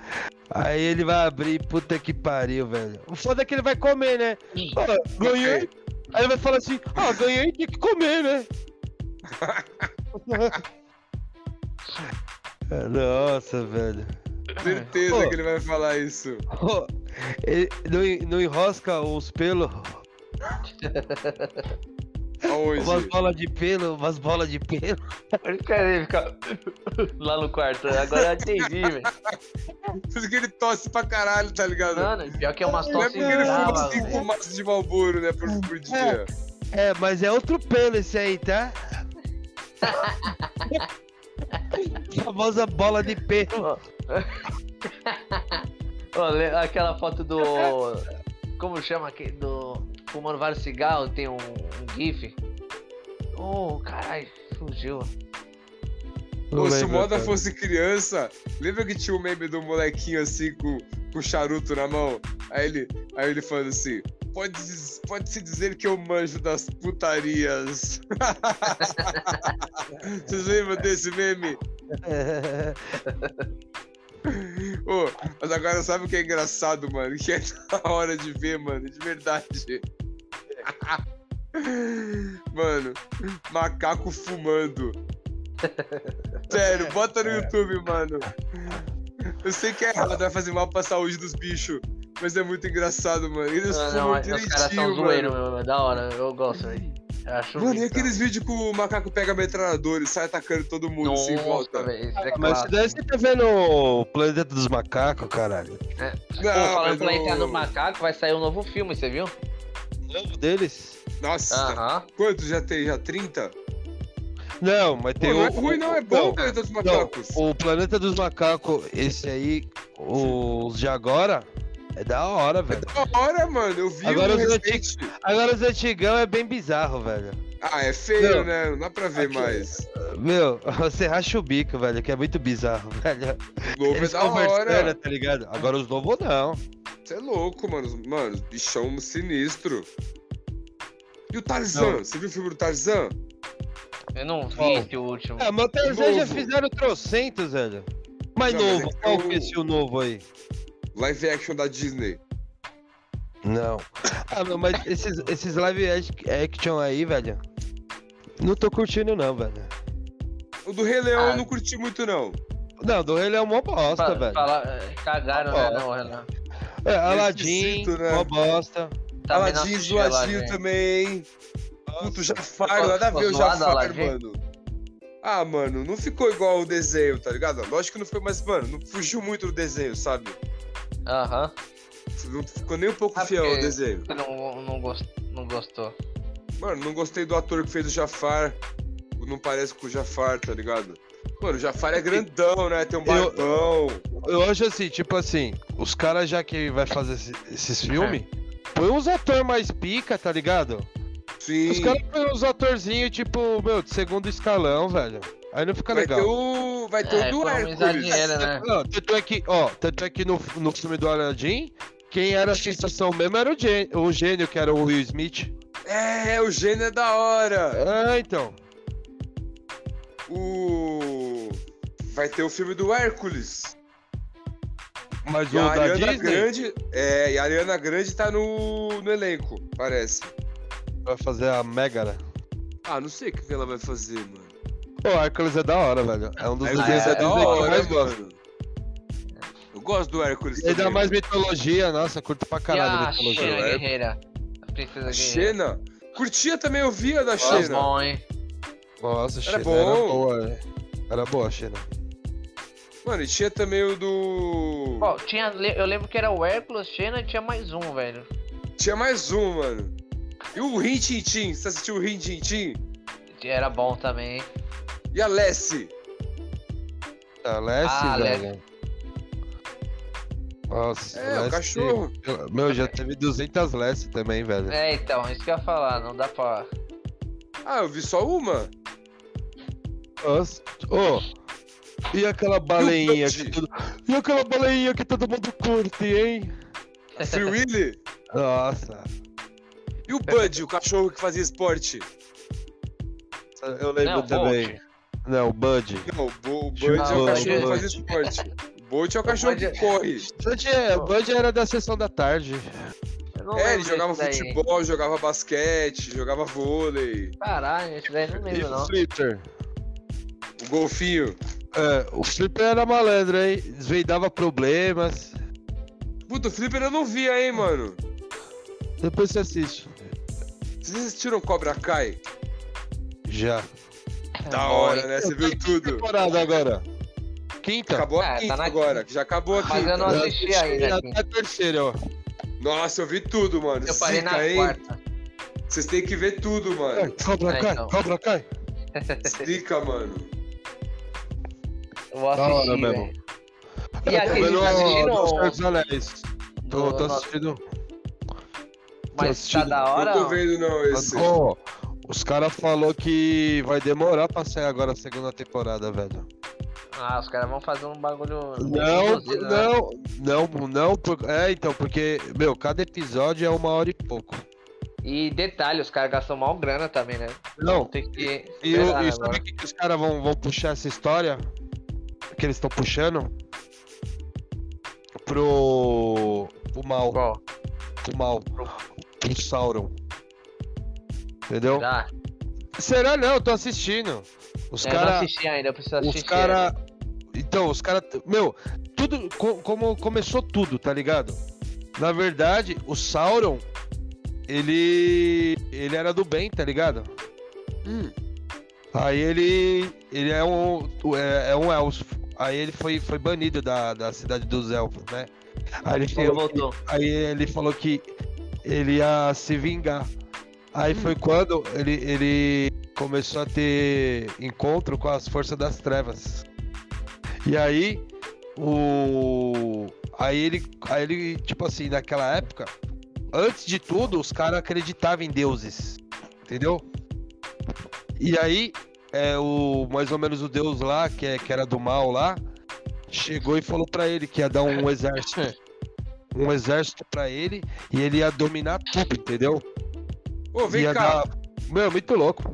Aí ele vai abrir, puta que pariu, velho. O foda é que ele vai comer, né? Ó, ganhei. Aí ele vai falar assim, ah, ganhei, tem que comer, né? Nossa, velho. Certeza Pô. que ele vai falar isso. Ó, ele não, não enrosca os pelos, umas bolas de pelo, umas bolas de pelo. Ele quer ficar lá no quarto. Agora eu entendi, velho. Por isso que ele tosse pra caralho, tá ligado? Mano, pior que é umas Não é tosse porque ele fuma cinco velho. maços de Malboro, né, por, por dia. É, mas é outro pelo esse aí, tá? Famosa bola de. Ó, le- aquela foto do. Como chama aquele? Do. Fumando vários cigarros, tem um, um GIF. Oh, caralho, fugiu. Não se o Moda fosse criança, lembra que tinha o meme do molequinho assim com, com charuto na mão? Aí ele, aí ele falando assim: pode, diz- pode se dizer que eu manjo das putarias. Vocês lembram desse meme? Ô, mas agora sabe o que é engraçado, mano? Que é da hora de ver, mano, de verdade. Mano, macaco fumando. Sério, bota no YouTube, mano. Eu sei que é errado, vai fazer mal pra saúde dos bichos. Mas é muito engraçado, mano. Eles Ah, fumam não, os caras são direitinho, zoeiros, mano. meu, é da hora, eu gosto, velho. Mano, e aqueles vídeos que o macaco pega a metralhadora e sai atacando todo mundo assim em Nossa, volta? isso é Mas clássico. daí você tá vendo o Planeta dos Macacos, caralho. Pô, Não, falando mas pra entrar o- no macaco, vai sair um novo filme, você viu? Novo deles? Nossa, Aham. quantos já tem? Já 30? Não, mas Pô, tem não o. é ruim, não, é bom não, o Planeta dos não, Macacos. o Planeta dos Macacos, esse aí, os de agora, é da hora, velho. Da hora, mano, eu vi Agora o os recente. Agora os antigão é bem bizarro, velho. Ah, é feio, Não. né? Não dá pra ver Aqui- mais. Meu, você racha o bico, velho, que é muito bizarro, velho. O novo é Eles da conversando, hora. tá ligado? Agora os novos não. Você é louco, mano. Mano, bichão sinistro. E o Tarzan? Não. Você viu o filme do Tarzan? Eu não vi Qual? esse último. Ah, mas o Tarzan já Novo. fizeram trocentos, velho. Mais Não, mas novo, é qual o- que é esse o novo aí? Live action da Disney. Não. Ah, não, mas esses, esses live ac- action aí, velho. Não tô curtindo não, velho. O do Rei Leão Ah. eu não curti muito, não. Não, do Rei Leão é mó bosta, velho. fala- é, cagaram, né? Não, Renan. É, Aladdin, né? mó bosta. Não Aladdin zoadinho também. Puto, Jafar, nada a ver o Jafar, mano. Ah, mano, não ficou igual o desenho, tá ligado? Lógico que não foi, mas, mano, não fugiu muito do desenho, sabe? Aham. Não ficou nem um pouco Ah, fiel ao desenho. Não, não, gost, não gostou. Mano, não gostei do ator que fez o Jafar. Não parece com o Jafar, tá ligado? Mano, o Jafar é grandão, né? Tem um Eu- barbão. Eu acho assim, tipo assim, os caras já que vai fazer esse- esses filmes, põe uns ator mais pica, tá ligado? Sim. Os caras põem uns atorzinhos, tipo, meu, de segundo escalão, velho. Aí não fica Vai legal. ter o. Vai ter É, o do Hércules. dinheiro, né? Não, tanto é que, ó, tanto é que no, no filme do Aladdin, quem era a sensação mesmo era o, gê- o gênio, que era o Will Smith. É, o gênio é da hora. É, então. O. Vai ter o filme do Hércules. Mas E o a da Ariana Disney Grande. É, e a Ariana Grande tá no, no elenco, parece. vai fazer a Megara. Ah, não sei o que ela vai fazer, mano. Pô, Hércules é da hora, velho. É um dos desenhos é da da Disney que eu hora, mais gosto. Eu gosto do Hércules Ele dá também. mais mitologia, nossa, curto pra E caralho a mitologia. Xena é. Guerreira? A Princesa A Guerreira. Xena. Curtia também, eu via da Nossa, Xena. bom, hein? Nossa, Xena era bom. boa, é. Era boa, a Xena. Mano, e tinha também o do. Ó, tinha, eu lembro que era o Hércules, Xena e tinha mais um, velho. Tinha mais um, mano. E o Rin Tin Tin? Você assistiu o Rin Tin Tin? Era bom também. E a Lessie? A Lessie, Ah, velho. Nossa, É, o cachorro. Meu, já teve 200 Leste também, velho. É, então, isso que eu ia falar, não dá pra. Ah, eu vi só uma. Nossa. Ô, e aquela baleinha Bud? que todo... E aquela baleinha que todo mundo curte, hein? Free Willy. Nossa. E o Bud, o cachorro que fazia esporte? Eu lembro Não, também. Bolt. Não, Bud. Não, o, Bo- o Bud é o cachorro que Bud. fazia esporte. O Bolt é o cachorro Bud é- que corre. Bud, é, Bud era da sessão da tarde. É, ele jogava desse daí. futebol, jogava basquete, jogava vôlei. Caralho, esse daí não lembro, o não. Flipper? O golfinho. É, o Flipper era malandro, hein? Desvendava problemas. Puta, o Flipper eu não via, hein, mano. Depois você assiste. Vocês assistiram Cobra Kai? Já. Da hora, né? Você viu tudo. temporada agora? Quinta? Acabou a É, tá quinta na agora, que já acabou a Mas quinta. eu não assisti ainda. aqui. Até a terceira, ó. Nossa, eu vi tudo, mano. Eu parei na Zica, hein? quarta. Vocês têm que ver tudo, mano. Cobra É, cai, então. cobra cai. Zica, mano. Eu vou Da hora assistir, mesmo. velho. E Eu tô aquele vendo tá assistindo o- Senhor dos Anéis. Tô, do- tô assistindo. Mas tá assistindo. da hora? Não tô vendo, não, esse. Ó, os caras falaram que vai demorar pra sair agora a segunda temporada, velho. Ah, os caras vão fazer um bagulho. Não, né? não, não, não. por- É, então, porque, meu, cada episódio é uma hora e pouco. E detalhe, os caras gastam mal grana também, né? Não, Tem que. E, e sabe o que, os caras vão, vão puxar essa história? Que eles estão puxando? Pro. pro mal. Qual? Pro mal. Pro Sauron. Entendeu? Já? Será não? Eu tô assistindo. Os Eu não caras. assisti ainda, eu preciso assistir. Os caras. Então, os caras. Meu, tudo. co- como começou tudo, tá ligado? Na verdade, o Sauron. Ele. Ele era do bem, tá ligado? Hum, Aí ele. Ele é um. É, é um elfo. Aí ele foi, foi banido da, da cidade dos elfos, né? Aí ele, Ele falou que, voltou. aí ele falou que ele ia se vingar. Aí foi quando ele, ele começou a ter encontro com as forças das trevas. E aí o. Aí ele. Aí ele, tipo assim, naquela época, antes de tudo, os caras acreditavam em deuses. Entendeu? E aí, é o mais ou menos o deus lá, que, é, que era do mal lá, chegou e falou pra ele que ia dar um exército. Um exército pra ele e ele ia dominar tudo, entendeu? Ô, vem ia cá. dar- Meu, muito louco.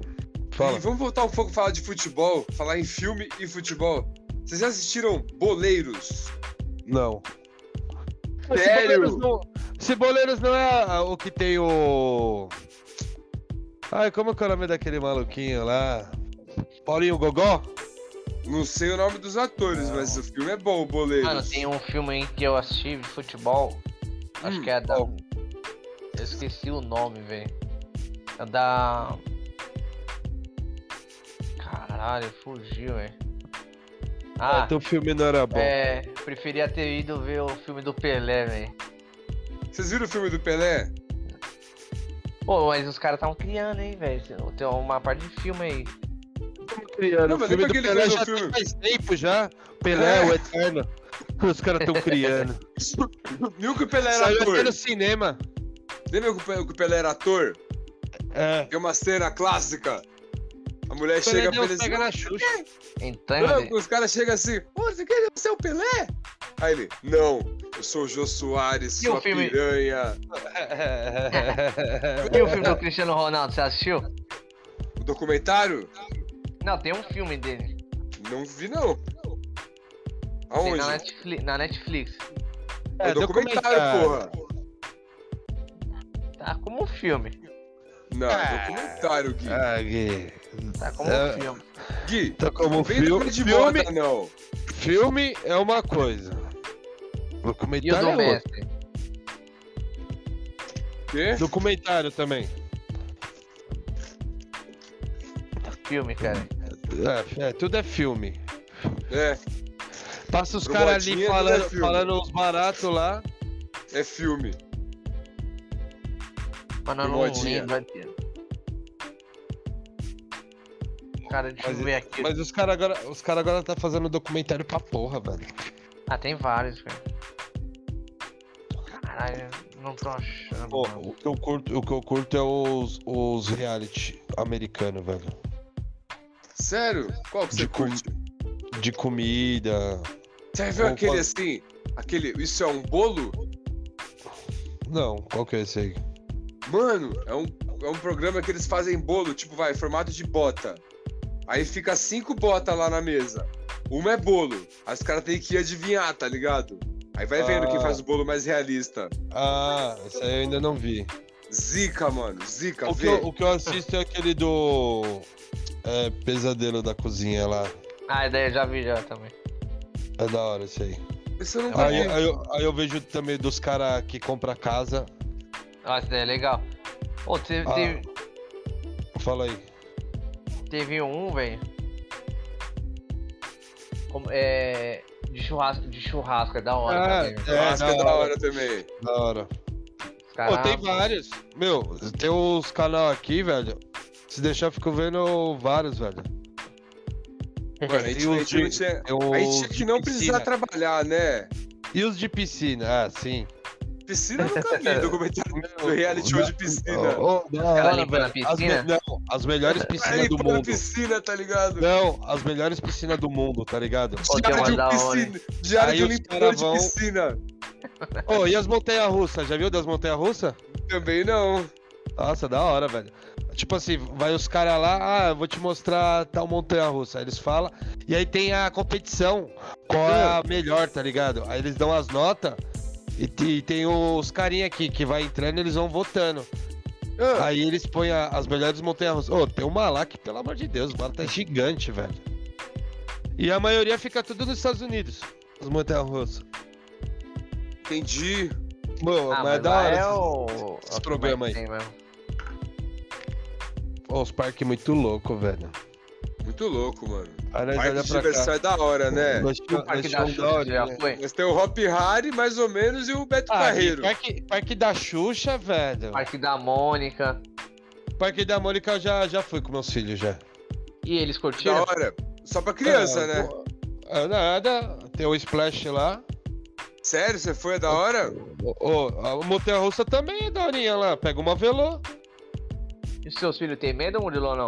Fala. E vamos voltar um pouco falar de futebol, falar em filme e futebol. Vocês já assistiram Boleiros? Não. Sério? Ceboleiros não, Ceboleiros não é a- o que tem o. Ai, como que é o nome daquele maluquinho lá? Paulinho Gogó? Não sei o nome dos atores, mas o filme é bom, Boleiros. Mano, tem um filme aí que eu assisti de futebol. Acho Hum, que é da. qual? Eu esqueci o nome, velho. É da. Caralho, fugiu, velho. Ah, Ah, teu filme não era bom. é. Preferia ter ido ver o filme do Pelé, velho. Vocês viram o filme do Pelé? Pô, mas os caras estavam criando, hein, velho. Tem uma parte de filme aí. criando. Não, o mas filme lembra do que ele Pelé o já filme? tem mais tempo já. Pelé, É. o Eterno. Os caras estão criando. Viu que o Pelé era Saiu até ator? no cinema. Lembra o que o Pelé era ator? É. Tem uma cena clássica. A mulher Pelé chega pra ele pega na assim, Xuxa. Então, os caras chegam assim, ô, você quer ser o Pelé? Aí ele, não, eu sou o Jô Soares, E o sua filme? piranha. e o filme do Cristiano Ronaldo, você assistiu? O documentário? Não, tem um filme dele. Não vi, não. Tem Aonde? na Netflix. Na Netflix. É, documentário, porra. Tá como um filme. Não, Ah. documentário, Gui. Ah, Gui. Tá como É. um filme. Gui, Tá como filme. de Filme, moda, não. filme é uma coisa. E o Documentário do é outra. mestre? Quê? Documentário também. Filme, cara. É, é, tudo é filme. É, Passa os caras ali tudo é falando, falando uns baratos lá. é filme. Do não lembro. aqui. Cara, deixa Mas, eu ver aqui. mas os caras agora, os cara agora tá fazendo documentário pra porra, velho. Ah, tem vários, velho. Caralho, não tô achando. Pô, o que eu curto, o que eu curto é os, os reality americanos, velho. Sério? Qual que você com- curte? De comida. Você viu aquele qual- assim? Aquele. Isso é um bolo? Não, qual que é esse aí? Mano, é um, é um programa que eles fazem bolo, tipo, vai, formato de bota. Aí fica cinco botas lá na mesa. Uma é bolo. Aí os caras têm que adivinhar, tá ligado? Aí vai vendo quem Ah. faz o bolo mais realista. Ah, esse aí eu ainda não vi. Zica, mano. Zica, O que, eu, o que eu assisto é aquele do. É, Pesadelo da Cozinha lá. Ah, daí eu já vi já também. É da hora esse aí. Isso eu nunca Aí, vi. aí eu, aí eu vejo também dos caras que compram casa. Nossa, daí é legal. Ô, teve, Ah. teve, Fala aí. teve um, velho. Como- É. De churrasco, de churrasco, é da hora Ah, também. velho. é, da hora. hora também. Da hora. Pô, tem vários. Meu, tem os canal aqui, velho. Se deixar, eu fico vendo vários, velho. Mano, a gente, a os gente A gente não precisar trabalhar, né? E os de piscina? Ah, sim. Piscina eu nunca vi. Documentário do reality show de piscina. Oh, oh, da Ela limpando a. As, piscina? me- não, as melhores piscinas do mundo. piscina, tá ligado? Não, as melhores piscinas do mundo, tá ligado? Tem Diário de um piscina. Diário Aí de um limpador cara de vão- piscina. Ô, e as montanhas russas? Já viu das montanhas russas? Também não. Nossa, da hora, velho. Tipo assim, vai os caras lá, ah, eu vou te mostrar tal montanha russa. Aí eles falam. E aí tem a competição. Qual é a melhor, tá ligado? Aí eles dão as notas. E, e tem os carinha aqui que vai entrando e eles vão votando. Ah, Aí eles põem a- as melhores montanhas russas. Ô, tem uma lá que, pelo amor de Deus, o tá gigante, velho. E a maioria fica tudo nos Estados Unidos. As montanhas russas. entendi. Mano, Ah, mas é mas da lá hora. é o... é aí. Ó, os parques muito loucos, velho. Muito louco, mano. Nós Parque de diversão cá. é da hora, né? Nós o Parque da Xuxa, da você já hora, né? foi? Nós tem o Hop Harry, mais ou menos, e o Beto Ah, Carreiro. Parque, parque da Xuxa, velho. Parque da Mônica. Parque da Mônica eu já, já fui com meus filhos já. E eles Da curtiram? hora. Só pra criança, É, né? é nada, tem o Splash lá. Sério, você foi é da hora? Ô, a Montanha Russa também é daorinha lá. Pega uma velô. E os seus filhos têm medo, Murilo, ou não?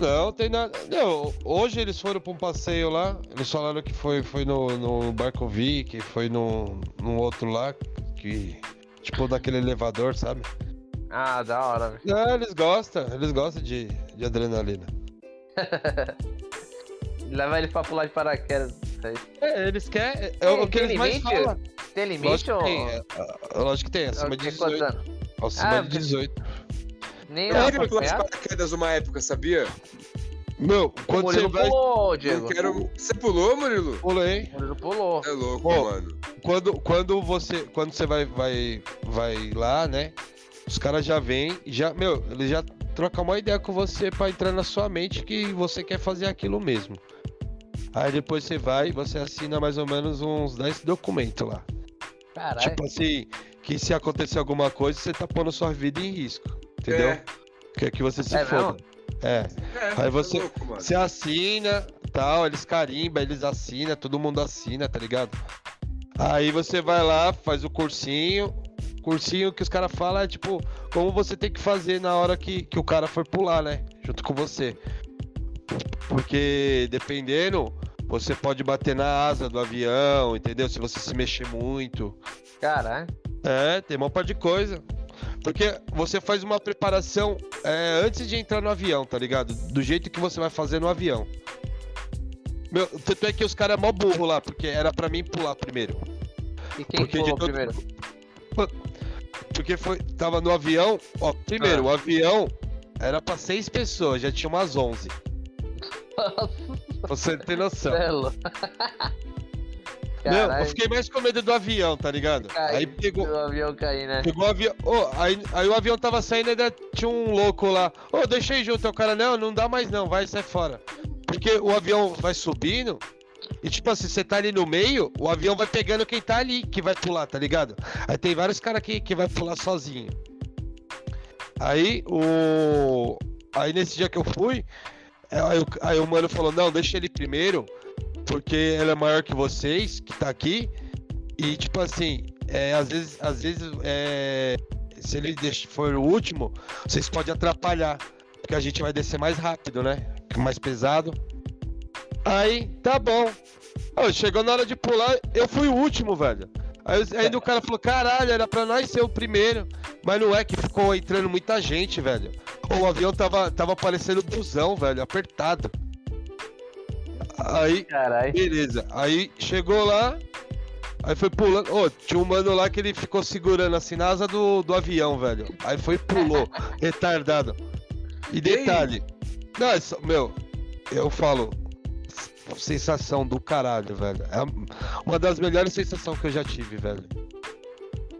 Não, tem nada. Não, hoje eles foram pra um passeio lá. Eles falaram que foi, foi no, no Barco Vic, foi no, num outro lá. Que. Tipo, daquele elevador, sabe? Ah, da hora. Não, eles gostam, eles gostam de, de adrenalina. Leva eles pra pular de paraquedas. É, eles querem. É Tem- o que eles mais limite? falam. Tem limite Lógico ou... que tem, é, é, lógico que tem, acima de Tem quantos 18. anos? Acima Ah, de porque- 18. Nem Eu queria pular de paraquedas uma época, sabia? Meu, O quando você Murilo vai. pulou, Eu Diego. quero... Você pulou, Murilo? Pulei. O Murilo pulou. É louco, Pô. mano. Quando, quando você. Quando você vai, vai, vai lá, né? Os caras já vêm, já. Meu, eles já trocam uma ideia com você pra entrar na sua mente que você quer fazer aquilo mesmo. Aí depois você vai e você assina mais ou menos uns 10 documentos lá. Caralho. Tipo assim, que se acontecer alguma coisa, você tá pondo sua vida em risco. Entendeu? É. Quer que você se É foda. É. É, Aí você- é louco. Você assina, tal, eles carimbam, eles assinam, todo mundo assina, tá ligado? Aí você vai lá, faz o cursinho. Cursinho que os caras falam é tipo, como você tem que fazer na hora que, que o cara for pular, né? Junto com você. Porque dependendo, você pode bater na asa do avião, entendeu? Se você se mexer muito. Caralho. É, tem uma par de coisa. Porque você faz uma preparação é, antes de entrar no avião, tá ligado? Do jeito que você vai fazer no avião. Meu, tanto é que os caras é mó burro lá, porque era pra mim pular primeiro. E quem Porque pulou todo- primeiro? Porque foi, tava no avião, ó, primeiro, Ah. o avião era pra seis pessoas, já tinha umas 11. Pra você ter noção. Celo. Meu, eu Caralho. fiquei mais com medo do avião, tá ligado? Cai- Aí pegou, O avião cair, né? Pegou o avião. Ô, aí, aí o avião tava saindo e ainda tinha um louco lá. Ô, deixa aí junto. O cara, não, não dá mais não, vai, sai fora. Porque o avião vai subindo. E tipo assim, você tá ali no meio, o avião vai pegando quem tá ali, que vai pular, tá ligado? Aí tem vários caras que, que vai pular sozinho. Aí o. Aí nesse dia que eu fui, aí, o- aí o mano falou, não, deixa ele primeiro, porque ele é maior que vocês, que tá aqui. E tipo assim, é, às vezes, às vezes é, se ele for o último, vocês podem atrapalhar. Porque a gente vai descer mais rápido, né? Mais pesado. Aí, tá bom. Ô, chegou na hora de pular, eu fui o último, velho. Aí o cara falou, caralho, era pra nós ser o primeiro. Mas não é que ficou entrando muita gente, velho. O avião tava, tava parecendo busão, velho, apertado. Aí, Caralho. beleza. Aí chegou lá, aí foi pulando. Ô, tinha um mano lá que ele ficou segurando assim na asa do, do avião, velho. Aí foi e pulou, retardado. E detalhe, não, é só- meu, eu falo, sensação do caralho, velho. É uma das melhores sensações que eu já tive, velho.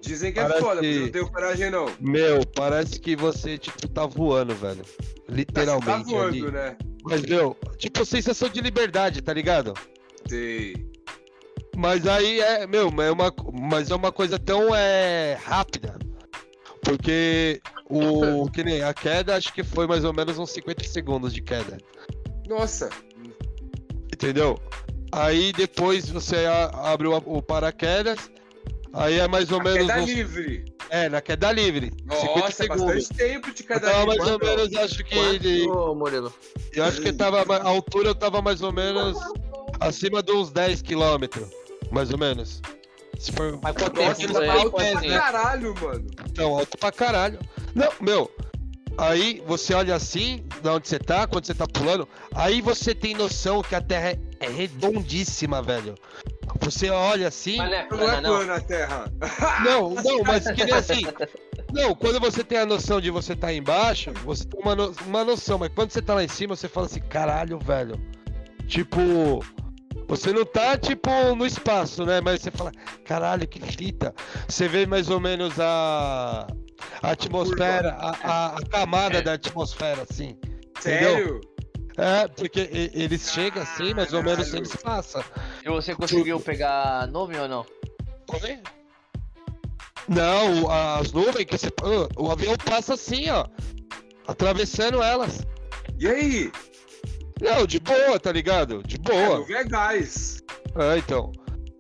Dizem que é Parece foda, mas que- eu não tenho coragem não. Meu, parece que você, tipo, tá voando, velho. Tá Literalmente voando, ali. né? Mas, meu, tipo, sensação de liberdade, tá ligado? Sei. Mas aí é, meu, é uma, mas é uma coisa tão é, rápida. Porque o que nem a queda, acho que foi mais ou menos uns 50 segundos de queda. Nossa. Entendeu? Aí depois você abre o, o paraquedas. Aí é mais ou A menos. queda uns- livre. é, na queda livre. 50 Nossa, é segundos. bastante tempo de queda livre. mais ou menos, acho que. ele- Ô, Murilo. Eu acho que tava. A altura eu tava mais ou menos acima de uns 10 quilômetros. Mais ou menos. Se for. Mas quanto Nossa, tempo tá é? alto Quanto pra caralho, mano. Então, alto pra caralho. Não, meu. Aí você olha assim, da onde você tá, quando você tá pulando, aí você tem noção que a Terra é, redondíssima, velho. Você olha assim. Mas não é Não é plana, a terra. Não, não, mas que nem assim. Não, quando você tem a noção de você tá embaixo, você tem uma, no- uma noção, mas quando você tá lá em cima, você fala assim, caralho, velho. Tipo. Você não tá, tipo, no espaço, né? Mas você fala, caralho, que fita. Você vê mais ou menos a. A atmosfera, a, a- a camada É. da atmosfera, assim. Sério? É, porque eles chegam assim, mais ou menos eles passam. E você conseguiu pegar nuvem ou não? Não, o- as nuvens que você. ah, O avião passa assim, ó. Atravessando elas. E aí? Não, de boa, tá ligado? De É, boa. nuvem é gás. É, então.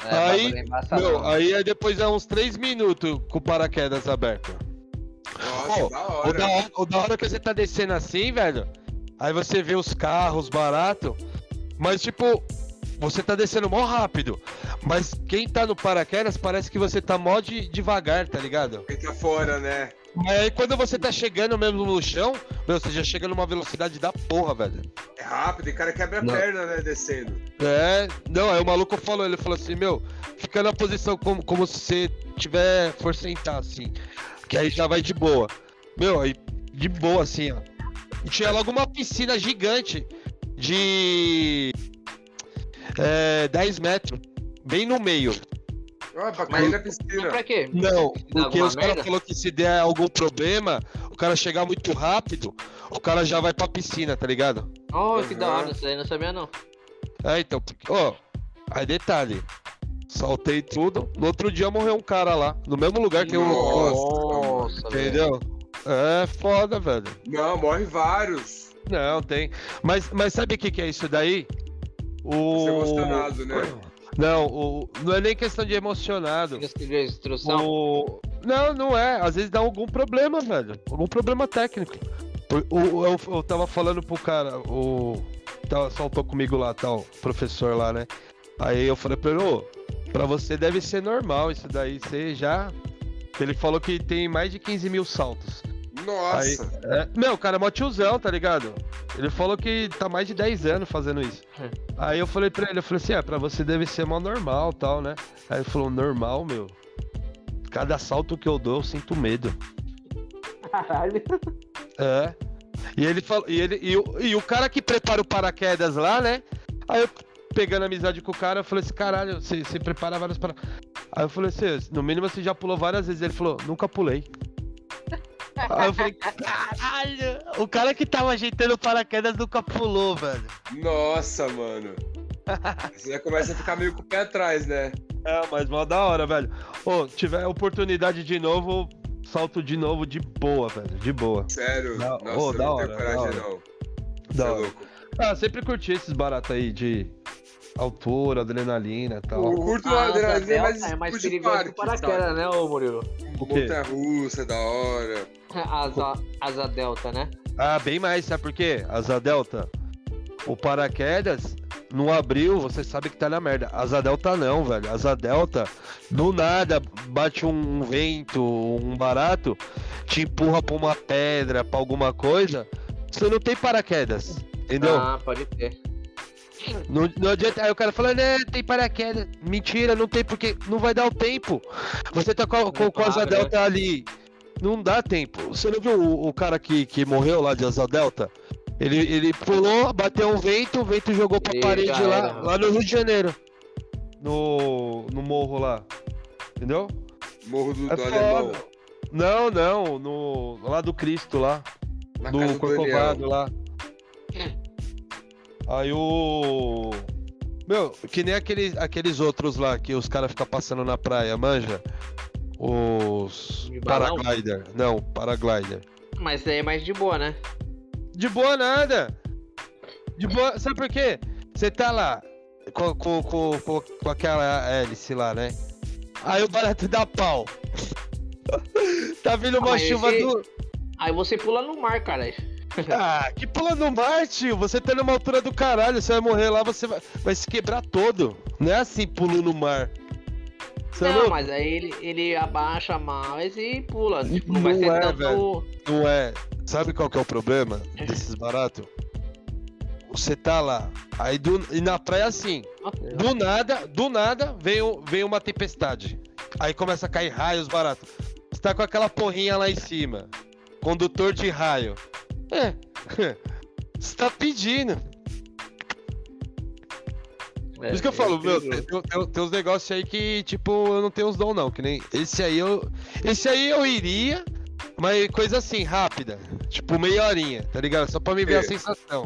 É, Aí, Meu, não. aí é depois é uns 3 minutos com o paraquedas aberto. Nossa, Pô, da O hora. da, hora, o da hora que você tá descendo assim, velho. Aí você vê os carros baratos. Mas, tipo, você tá descendo mó rápido. Mas quem tá no paraquedas parece que você tá mó de, devagar, tá ligado? Quem tá fora, né? Mas aí quando você tá chegando mesmo no chão, meu, você já chega numa velocidade da porra, velho. É rápido, e o cara quebra a Não. perna, né, descendo. É, não, aí o maluco falou, ele falou assim, meu, fica na posição como, como se você tiver for sentar, assim. Que aí já vai de boa. Meu, aí de boa, assim, ó. E tinha logo uma piscina gigante de é, 10 metros, bem no meio. Ó, pra Mas- cair na Mas piscina. pra quê? Não, porque os caras falaram que se der algum problema, o cara chegar muito rápido, o cara já vai pra piscina, tá ligado? Oh, que da Uhum. hora, isso aí não sabia não. É, então, porque- ó, aí detalhe, saltei tudo, no outro dia morreu um cara lá, no mesmo lugar que eu... Nossa, velho. Entendeu? É foda, velho. Não, morre vários. Não, tem. Mas, mas sabe o que, que é isso daí? O. Você emocionado, né? Não, o... não é nem questão de emocionado. Instrução? O... Não, não é. Às vezes dá algum problema, velho. Algum problema técnico. O, o- eu, eu tava falando pro cara, o. Tava, saltou comigo lá, tal, professor lá, né? Aí eu falei pra ele, ô, pra você deve ser normal isso daí, você já. Ele falou que tem mais de 15 mil saltos. Nossa. É, meu, o cara é mó tiozão, tá ligado? Ele falou que tá mais de 10 anos fazendo isso. Hum. Aí eu falei pra ele, eu falei assim, é, pra você deve ser mó normal tal, né? Aí ele falou, normal, meu. Cada salto que eu dou, eu sinto medo. Caralho. É. E ele falou. E, ele, e, o, e o cara que prepara o paraquedas lá, né? Aí eu pegando amizade com o cara, eu falei assim, caralho, você, você prepara vários para. Aí eu falei assim, no mínimo você já pulou várias vezes. Ele falou, nunca pulei. Aí eu falei, caralho! O cara que tava ajeitando paraquedas nunca pulou, velho. Nossa, mano. Você já começa a ficar meio com o pé atrás, né? É, mas mó da hora, velho. Ô, tiver oportunidade de novo, salto de novo de boa, velho. De boa. Sério. Da- Nossa, eu da não hora, tenho da coragem, hora. não. Você Da é hora. louco. Ah, sempre curti esses baratos aí de altura, adrenalina e tal. Eu curto Ah, a adrenalina, asa mas é mais perigoso que parque, o paraquedas, né, ô Murilo? Montanha russa, da hora. Asa, asa delta, né? Ah, bem mais, sabe por quê? Asa Delta. O paraquedas não abriu, você sabe que tá na merda. Asa Delta não, velho. Asa Delta, do nada, bate um vento, um barato, te empurra pra uma pedra, pra alguma coisa. Você não tem paraquedas, entendeu? Ah, pode ter. Não, não adianta. Aí o cara fala, né, tem paraquedas. Mentira, não tem porque não vai dar o tempo. Você tá com, a- com, com a asa abre, delta ali. Não dá tempo. Você não viu o, o cara que, que morreu lá de asa delta? Ele, ele pulou, bateu um vento, o vento jogou pra E parede lá, lá no Rio de Janeiro. No, no morro lá. Entendeu? Morro do, É do Alemão. Não, não, no, lá do Cristo lá. Na do Corcovado lá. Aí o. Meu, que nem aqueles, aqueles outros lá que os caras ficam passando na praia, manja? Os. Paraglider. Não, paraglider. Mas isso aí é mais de boa, né? De boa nada! De boa. Sabe por quê? Você tá lá com, com, com, com, com aquela hélice lá, né? Aí o barato dá pau. tá vindo uma mas chuva esse- do. Aí você pula no mar, cara. Ah, que pula no mar, tio. Você tá numa altura do caralho. Você vai morrer lá, você vai, vai se quebrar todo. Não é assim, pulo no mar. Você é não, louco? mas aí ele, ele abaixa mais e pula. Tipo, não, vai Não ser é, tanto. velho. Não é. Sabe qual que é o problema desses baratos? Você tá lá. Aí do, e na praia assim. Do nada, do nada, vem, vem uma tempestade. Aí começa a cair raios baratos. Você tá com aquela porrinha lá em cima. Condutor de raio. É. Você tá pedindo. Por isso que eu falo, meu, tem, tem- tem uns negócios aí que, tipo, eu não tenho os dons, não. Que nem. Esse aí eu. Esse aí eu iria, mas coisa assim, rápida. Tipo, meia horinha, tá ligado? Só pra me ver É. a sensação.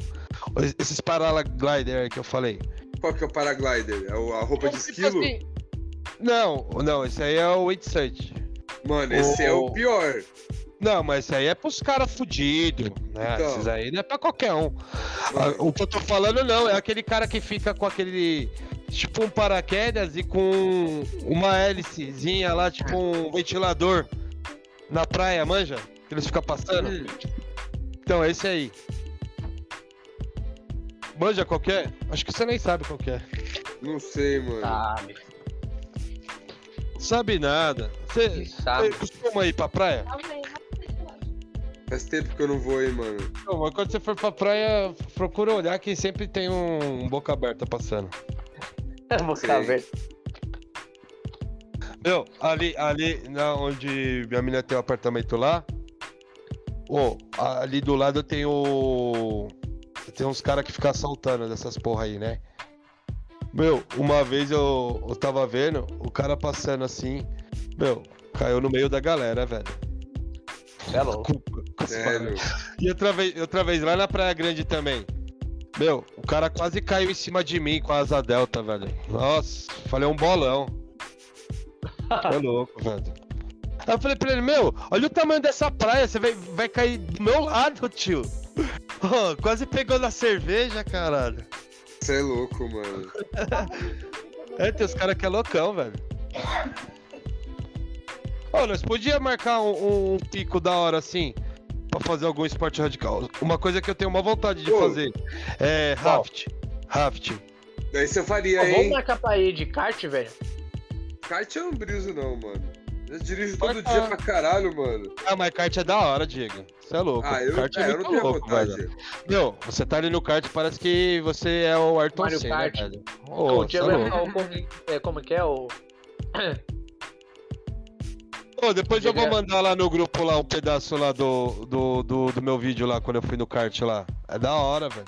Esses paraglider que eu falei. Qual que é o paraglider? É a roupa de Tipo esquilo? assim, Não, não, esse aí é o windsurf. Mano, esse é o o- pior. Não, mas esse aí é pros caras fudidos, né? Então. Esses aí não é pra qualquer um. O que eu tô falando não, é aquele cara que fica com aquele. Tipo um paraquedas e com uma hélicezinha lá, tipo um ventilador na praia, manja? Que eles ficam passando. hum, Então, é esse aí. Manja qualquer? Acho que você nem sabe qual que é. não sei, mano. Sabe. Sabe nada. Você, Quem você sabe. costuma ir pra praia? Faz tempo que eu não vou, hein, mano. Não, mas quando você for pra praia, procura olhar que sempre tem um boca aberta passando. Ficar vendo. Meu, ali, ali na onde minha menina tem o apartamento lá, ô, ali do lado tem o. Tem uns caras que ficam assaltando dessas porra aí, né? Meu, uma vez eu, eu tava vendo o cara passando assim, meu, caiu no meio da galera, velho. É louco. Com- Sério. E outra vez, outra vez lá na Praia Grande também. Meu, o cara quase caiu em cima de mim com a asa delta, velho. Nossa, falei um bolão. É louco, velho. Aí eu falei pra ele, meu, olha o tamanho dessa praia, você vai, vai cair do meu lado, tio. Ô, quase pegou na cerveja, caralho. Você é louco, mano. É, tem os caras que é loucão, velho. Ô, nós podíamos marcar um, um pico da hora assim, pra fazer algum esporte radical. Uma coisa que eu tenho uma vontade de Pô. fazer é raft. Raft. Daí você faria, Pô, vamos hein? marcar pra ir de kart, velho? Kart é um briso, não, mano. Eu dirijo Pode todo dia pra caralho, mano. Ah, mas kart é da hora, Diego. Você é louco. Ah, eu, kart é, é, eu não tenho louco, vontade. velho. Meu, você tá ali no kart, parece que você é o Ayrton Mario Senna, Kart. velho. o Ô, você é Diego é, o- é, como que é o. Depois eu vou mandar lá no grupo lá um pedaço lá do, do, do, do meu vídeo lá, quando eu fui no kart lá. É da hora, velho.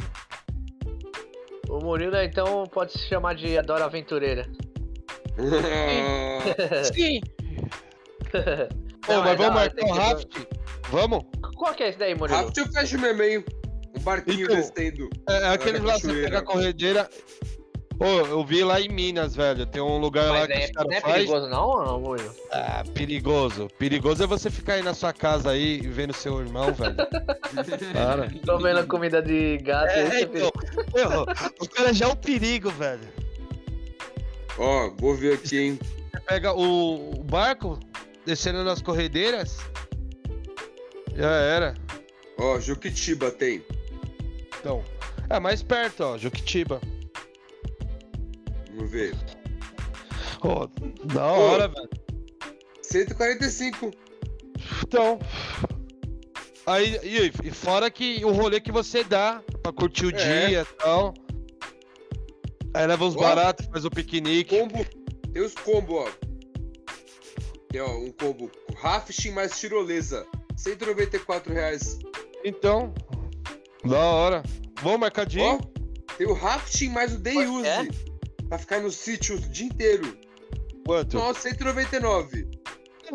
O Murilo, então, pode se chamar de Adora Aventureira. Sim. Ô, Não, mas é da vamos hora, marcar tem o que- raft? Vamos? Qual que é esse daí, Murilo? Rápido eu fecho mesmo, hein? Um barquinho Então, descendo. É, é aqueles lá, você cachoeira. pega a corredeira. Ô, eu vi lá em Minas, velho. Tem um lugar lá Mas que é, os caras não é perigoso não, Murilo? Ah, perigoso. Perigoso é você ficar aí na sua casa aí vendo seu irmão, velho. Para. A comida de gato. É, é então, meu, o cara já é um perigo, velho. Ó, vou ver aqui, hein? Você pega o, o barco, descendo nas corredeiras. Já era. Ó, Juquitiba tem. Então. É mais perto, ó. Juquitiba. Vamos ver. Ó, da hora, velho. 145. Então. Aí, e, e fora que o rolê que você dá pra curtir o É. dia e tal. Aí leva uns Ó. baratos, faz o piquenique. Combo. Tem os combos, ó. Tem, ó, um combo rafting mais tirolesa. 194 reais. Então. Da hora. Vamos marcar dia? Ó, tem o rafting mais o day use. é? Pra ficar no sítio o dia inteiro. Quanto? Nossa, 199.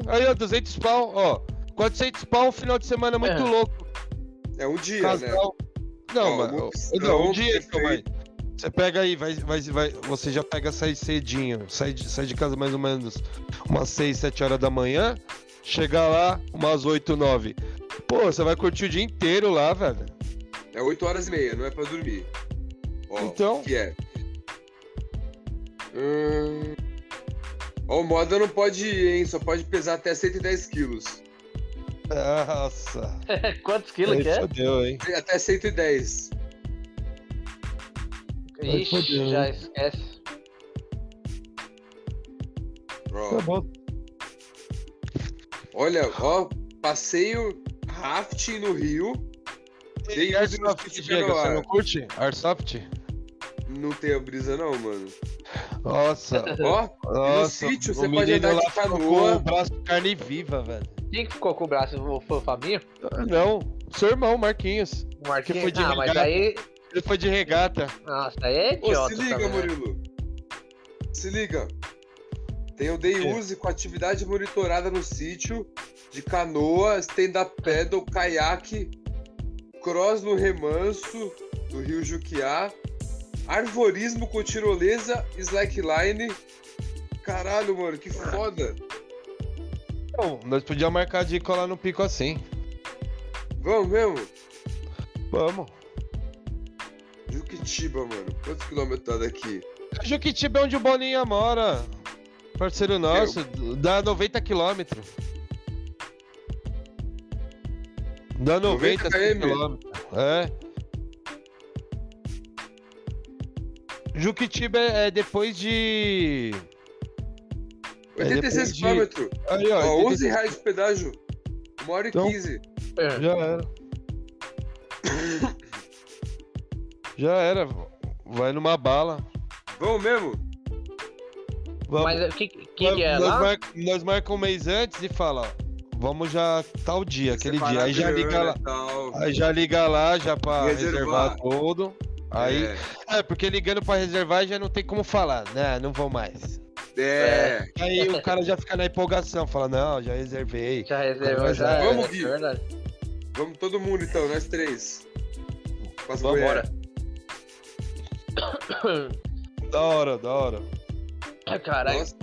Aí, ó, 200 pau, ó. 400 pau, um final de semana muito É. louco. É um dia, né? Casal. Não, Ó, mas. uma opção Não, um dia então. Você pega aí, vai, vai, vai, você já pega sair cedinho, sai de, sai de casa mais ou menos umas 6, 7 horas da manhã, chegar lá umas 8, 9. Pô, você vai curtir o dia inteiro lá, velho. É 8 horas e meia, não é pra dormir. Ó, Então. o que é? Hum... Ó, o moda não pode ir, hein? Só pode pesar até 110 quilos. Nossa. Quantos quilos Aí que é? fodeu, hein? Até 110. Aí Ixi, fodeu, já hein? esquece. Ó, Tá bom. olha, ó, passeio rafting no Rio. Tem Airsoft, Diego, você não curte? Airsoft? Não tem a brisa não, mano. Nossa. Ó, Nossa, sítio o você pode andar de canoa. Com o braço de carne viva, velho. Quem que ficou com o braço? Foi o Fabinho? Não, seu irmão, Marquinhos. O Marquinhos? foi de ah, mas regata. aí. Ele foi de regata. Nossa, aí é Ô, idiota. se liga, também, né? Murilo. Se liga. Tem o day quê? use com atividade monitorada no sítio, de canoa, stand-up paddle, caiaque, cross no remanso do rio Juquiá, arvorismo com tirolesa, slackline. Caralho, mano, que foda. Bom, nós podíamos marcar de colar no pico assim. Vamos mesmo? Vamos. Juquitiba, mano. Quantos quilômetros tá daqui? Juquitiba é onde o Boninha mora. Parceiro nosso, dá 90 quilômetros. Dá 90 90 km? quilômetros. É. Juquitiba é é depois de. É 86 depois de- quilômetros. Aí, ó. Ó, 86 11 reais de pedágio. Uma hora e Então- 15. É. Já era. Já era. Vai numa bala. Vamos mesmo? Vamos. Mas o que, que nós, dia é nós lá? mar- nós marcamos um mês antes e fala, ó, vamos já tal dia, aquele Separar dia. Aí já liga lá. e tal. Aí já liga lá, já pra Reservar. reservar tudo. Aí. É. É. porque ligando pra reservar já não tem como falar, né? Não vou mais. É. Aí o cara já fica na empolgação, fala, não, já reservei. Já reservou, Mas, já. é, vamos, é Gui. verdade. Vamos todo mundo então, nós três. Passa Vambora. Da hora, da hora. Ai, Caralho, Nossa.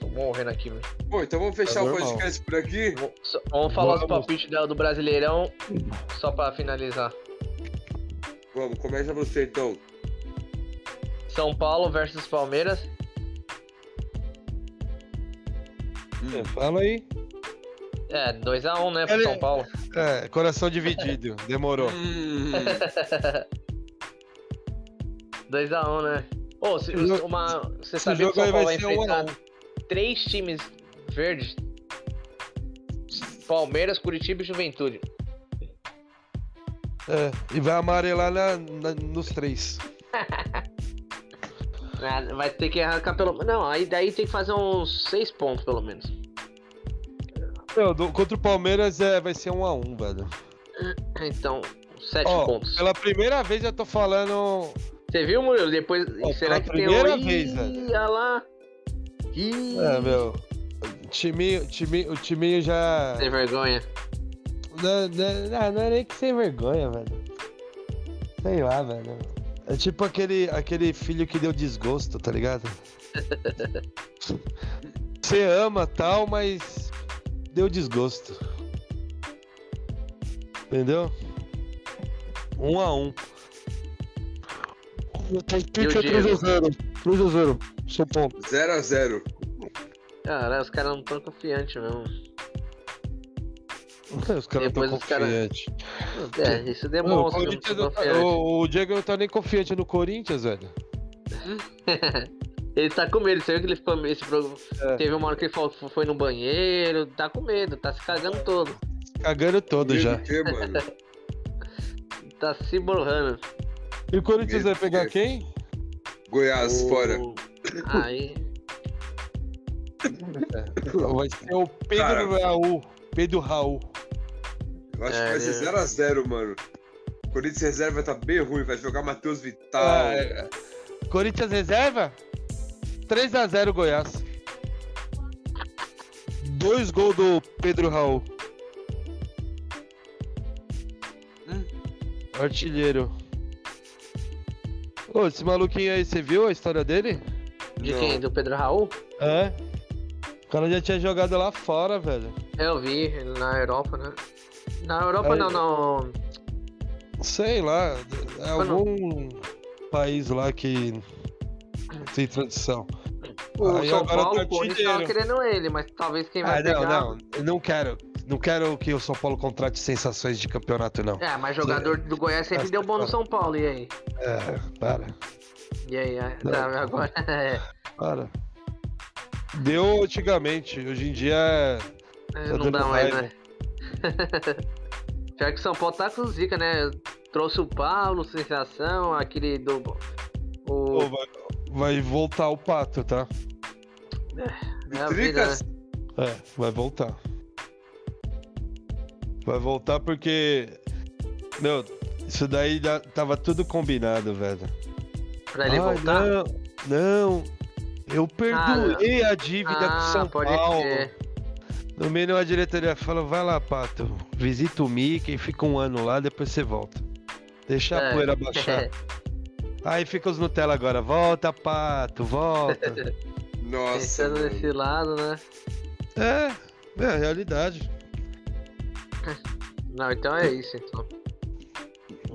tô morrendo aqui, velho. Bom, então vamos fechar É o podcast por aqui. Vamos falar os Vamos. palpites do do Brasileirão, só pra finalizar. Vamos, começa você então. São Paulo versus Palmeiras. É, fala aí. É, 2x1, né, pro Ele- São Paulo. É, coração dividido. Demorou. Hum, 2x1, né? Ô, se, jogo- uma, você Esse sabia que São Paulo vai vai um enfrentar um. três times verdes? Palmeiras, Curitiba e Juventude. É, e vai amarelar na, na- nos três. Ah, Vai ter que arrancar pelo. Não, aí daí tem que fazer uns 6 pontos pelo menos. Não, do- contra o Palmeiras é, vai ser um a um, velho. Então, 7 Ó, pontos. pela primeira vez eu tô falando. Você viu, Murilo? Depois. Ó, será que tem um. vez, Ih, olha lá. Ih, É, meu. O timinho, timinho, o timinho já. Sem vergonha. Não, não, não, é nem que sem vergonha, velho. Sei lá, velho. É tipo aquele, aquele filho que deu desgosto, tá ligado? Você ama tal, mas deu desgosto. Entendeu? Um a um. E o é 3 a Diego? 0. 3 a 0. São Paulo. 0x0. Cara, os caras não tão confiantes mesmo. Os caras estão Depois os cara- confiantes. É, isso O, demonstra que não tá- o- o Diego não tá nem confiante no Corinthians, velho. Ele tá com medo, você viu que ele ficou esse programa. É. Teve uma hora que ele falou que foi no banheiro, tá com medo, tá se cagando todo. Cagando todo Medo já. quê, mano? Tá se borrando. E o Corinthians vai pegar Medo. quem? Goiás, fora. O- Aí. Vai ser o Pedro Cara. Raul. Pedro Raul. Eu acho É, que vai ser ele- 0x0, mano. O Corinthians reserva vai tá bem ruim, vai jogar Matheus Vital. Ah, é. Corinthians reserva? 3x0 Goiás. Dois gols do Pedro Raul. Hum. Artilheiro. Ô, esse maluquinho aí, você viu a história dele? De Não. quem? Do Pedro Raul? É. O cara já tinha jogado lá fora, velho. Eu vi, na Europa, né? Na Europa Aí- não, não. Sei lá, é algum país lá que tem tradição. O Aí São agora Paulo, tá o Corinthians tava querendo ele, mas talvez quem vai Ah, não, pegar. não, não quero. Não quero que o São Paulo contrate sensações de campeonato, não. É, mas jogador do Goiás sempre deu bom no. São Paulo, e aí? É, para, E aí, é, Não. tá, agora. é, para. Deu antigamente, hoje em dia é. Tá não dá mais, raiva. né? Já que o São Paulo tá com zica, né? Trouxe o Paulo, sensação, aquele do. O. Pô, vai, vai voltar o pato, tá? é a vida, né? É, vai voltar. Vai voltar porque. Meu, isso daí já tava tudo combinado, velho. Pra ele Ai, voltar. Não, não. Eu perdoei a dívida com Ah, São pode Paulo. No meio a diretoria falou, vai lá, Pato, visita o Mickey, fica um ano lá, depois você volta. Deixa a É. poeira baixar. Aí fica os Nutella agora, volta, Pato, volta. Nossa. Pensando mano. nesse lado, né? é, é a realidade. Não, então é isso, então.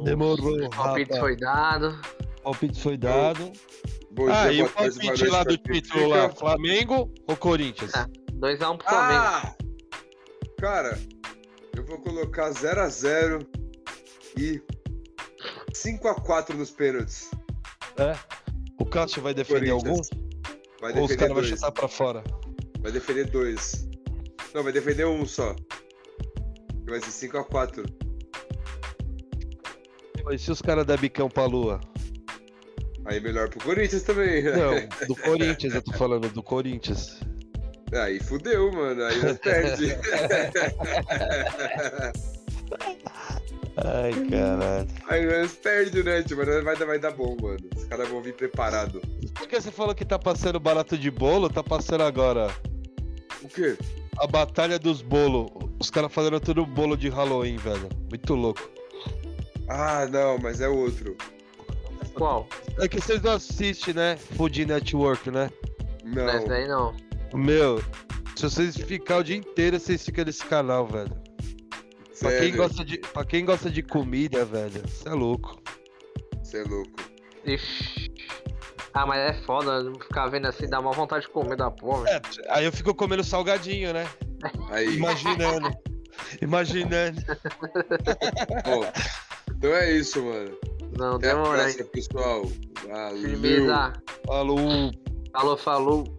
Demorou, O palpite foi dado. O palpite foi dado. Bom ah, dia, e o palpite lá do título lá. Flamengo ou Corinthians? Ah. 2x1 pro Flamengo. Ah! Cara, eu vou colocar 0x0 e 5x4 nos pênaltis. É. O Cássio vai defender algum? Vai Ou os defender caras vão chutar pra fora? Vai defender dois. Não, vai defender um só. Vai ser 5x4. E se os caras der bicão pra lua? Aí melhor pro Corinthians também. Não, do Corinthians, eu tô falando, do Corinthians. Aí fudeu, mano. Aí nós perde. Ai, caralho. Aí nós perde, né, tio? Mas vai, dar- vai dar bom, mano. Os caras vão vir preparado. Por que você falou que tá passando barato de bolo? Tá passando agora O quê? a batalha dos bolos. Os caras fazendo tudo bolo de Halloween, velho. Muito louco. Ah, não, mas é outro. Qual? É que vocês não assistem, né? Food Network, né? Não. Esse daí não. Meu, se vocês ficar o dia inteiro, vocês ficam nesse canal, velho. Pra quem, Sério, gosta de, pra quem gosta de comida, velho, você é louco. Você é louco. Ixi. Ah, mas é foda ficar vendo assim, dá uma vontade de comer da porra. É, aí eu fico comendo salgadinho, né? Aí, Imaginando. Imaginando. bom. Então é isso, mano. Não, Até demora próxima, pessoal. Valeu. Firmeza. Falou. Falou, falou.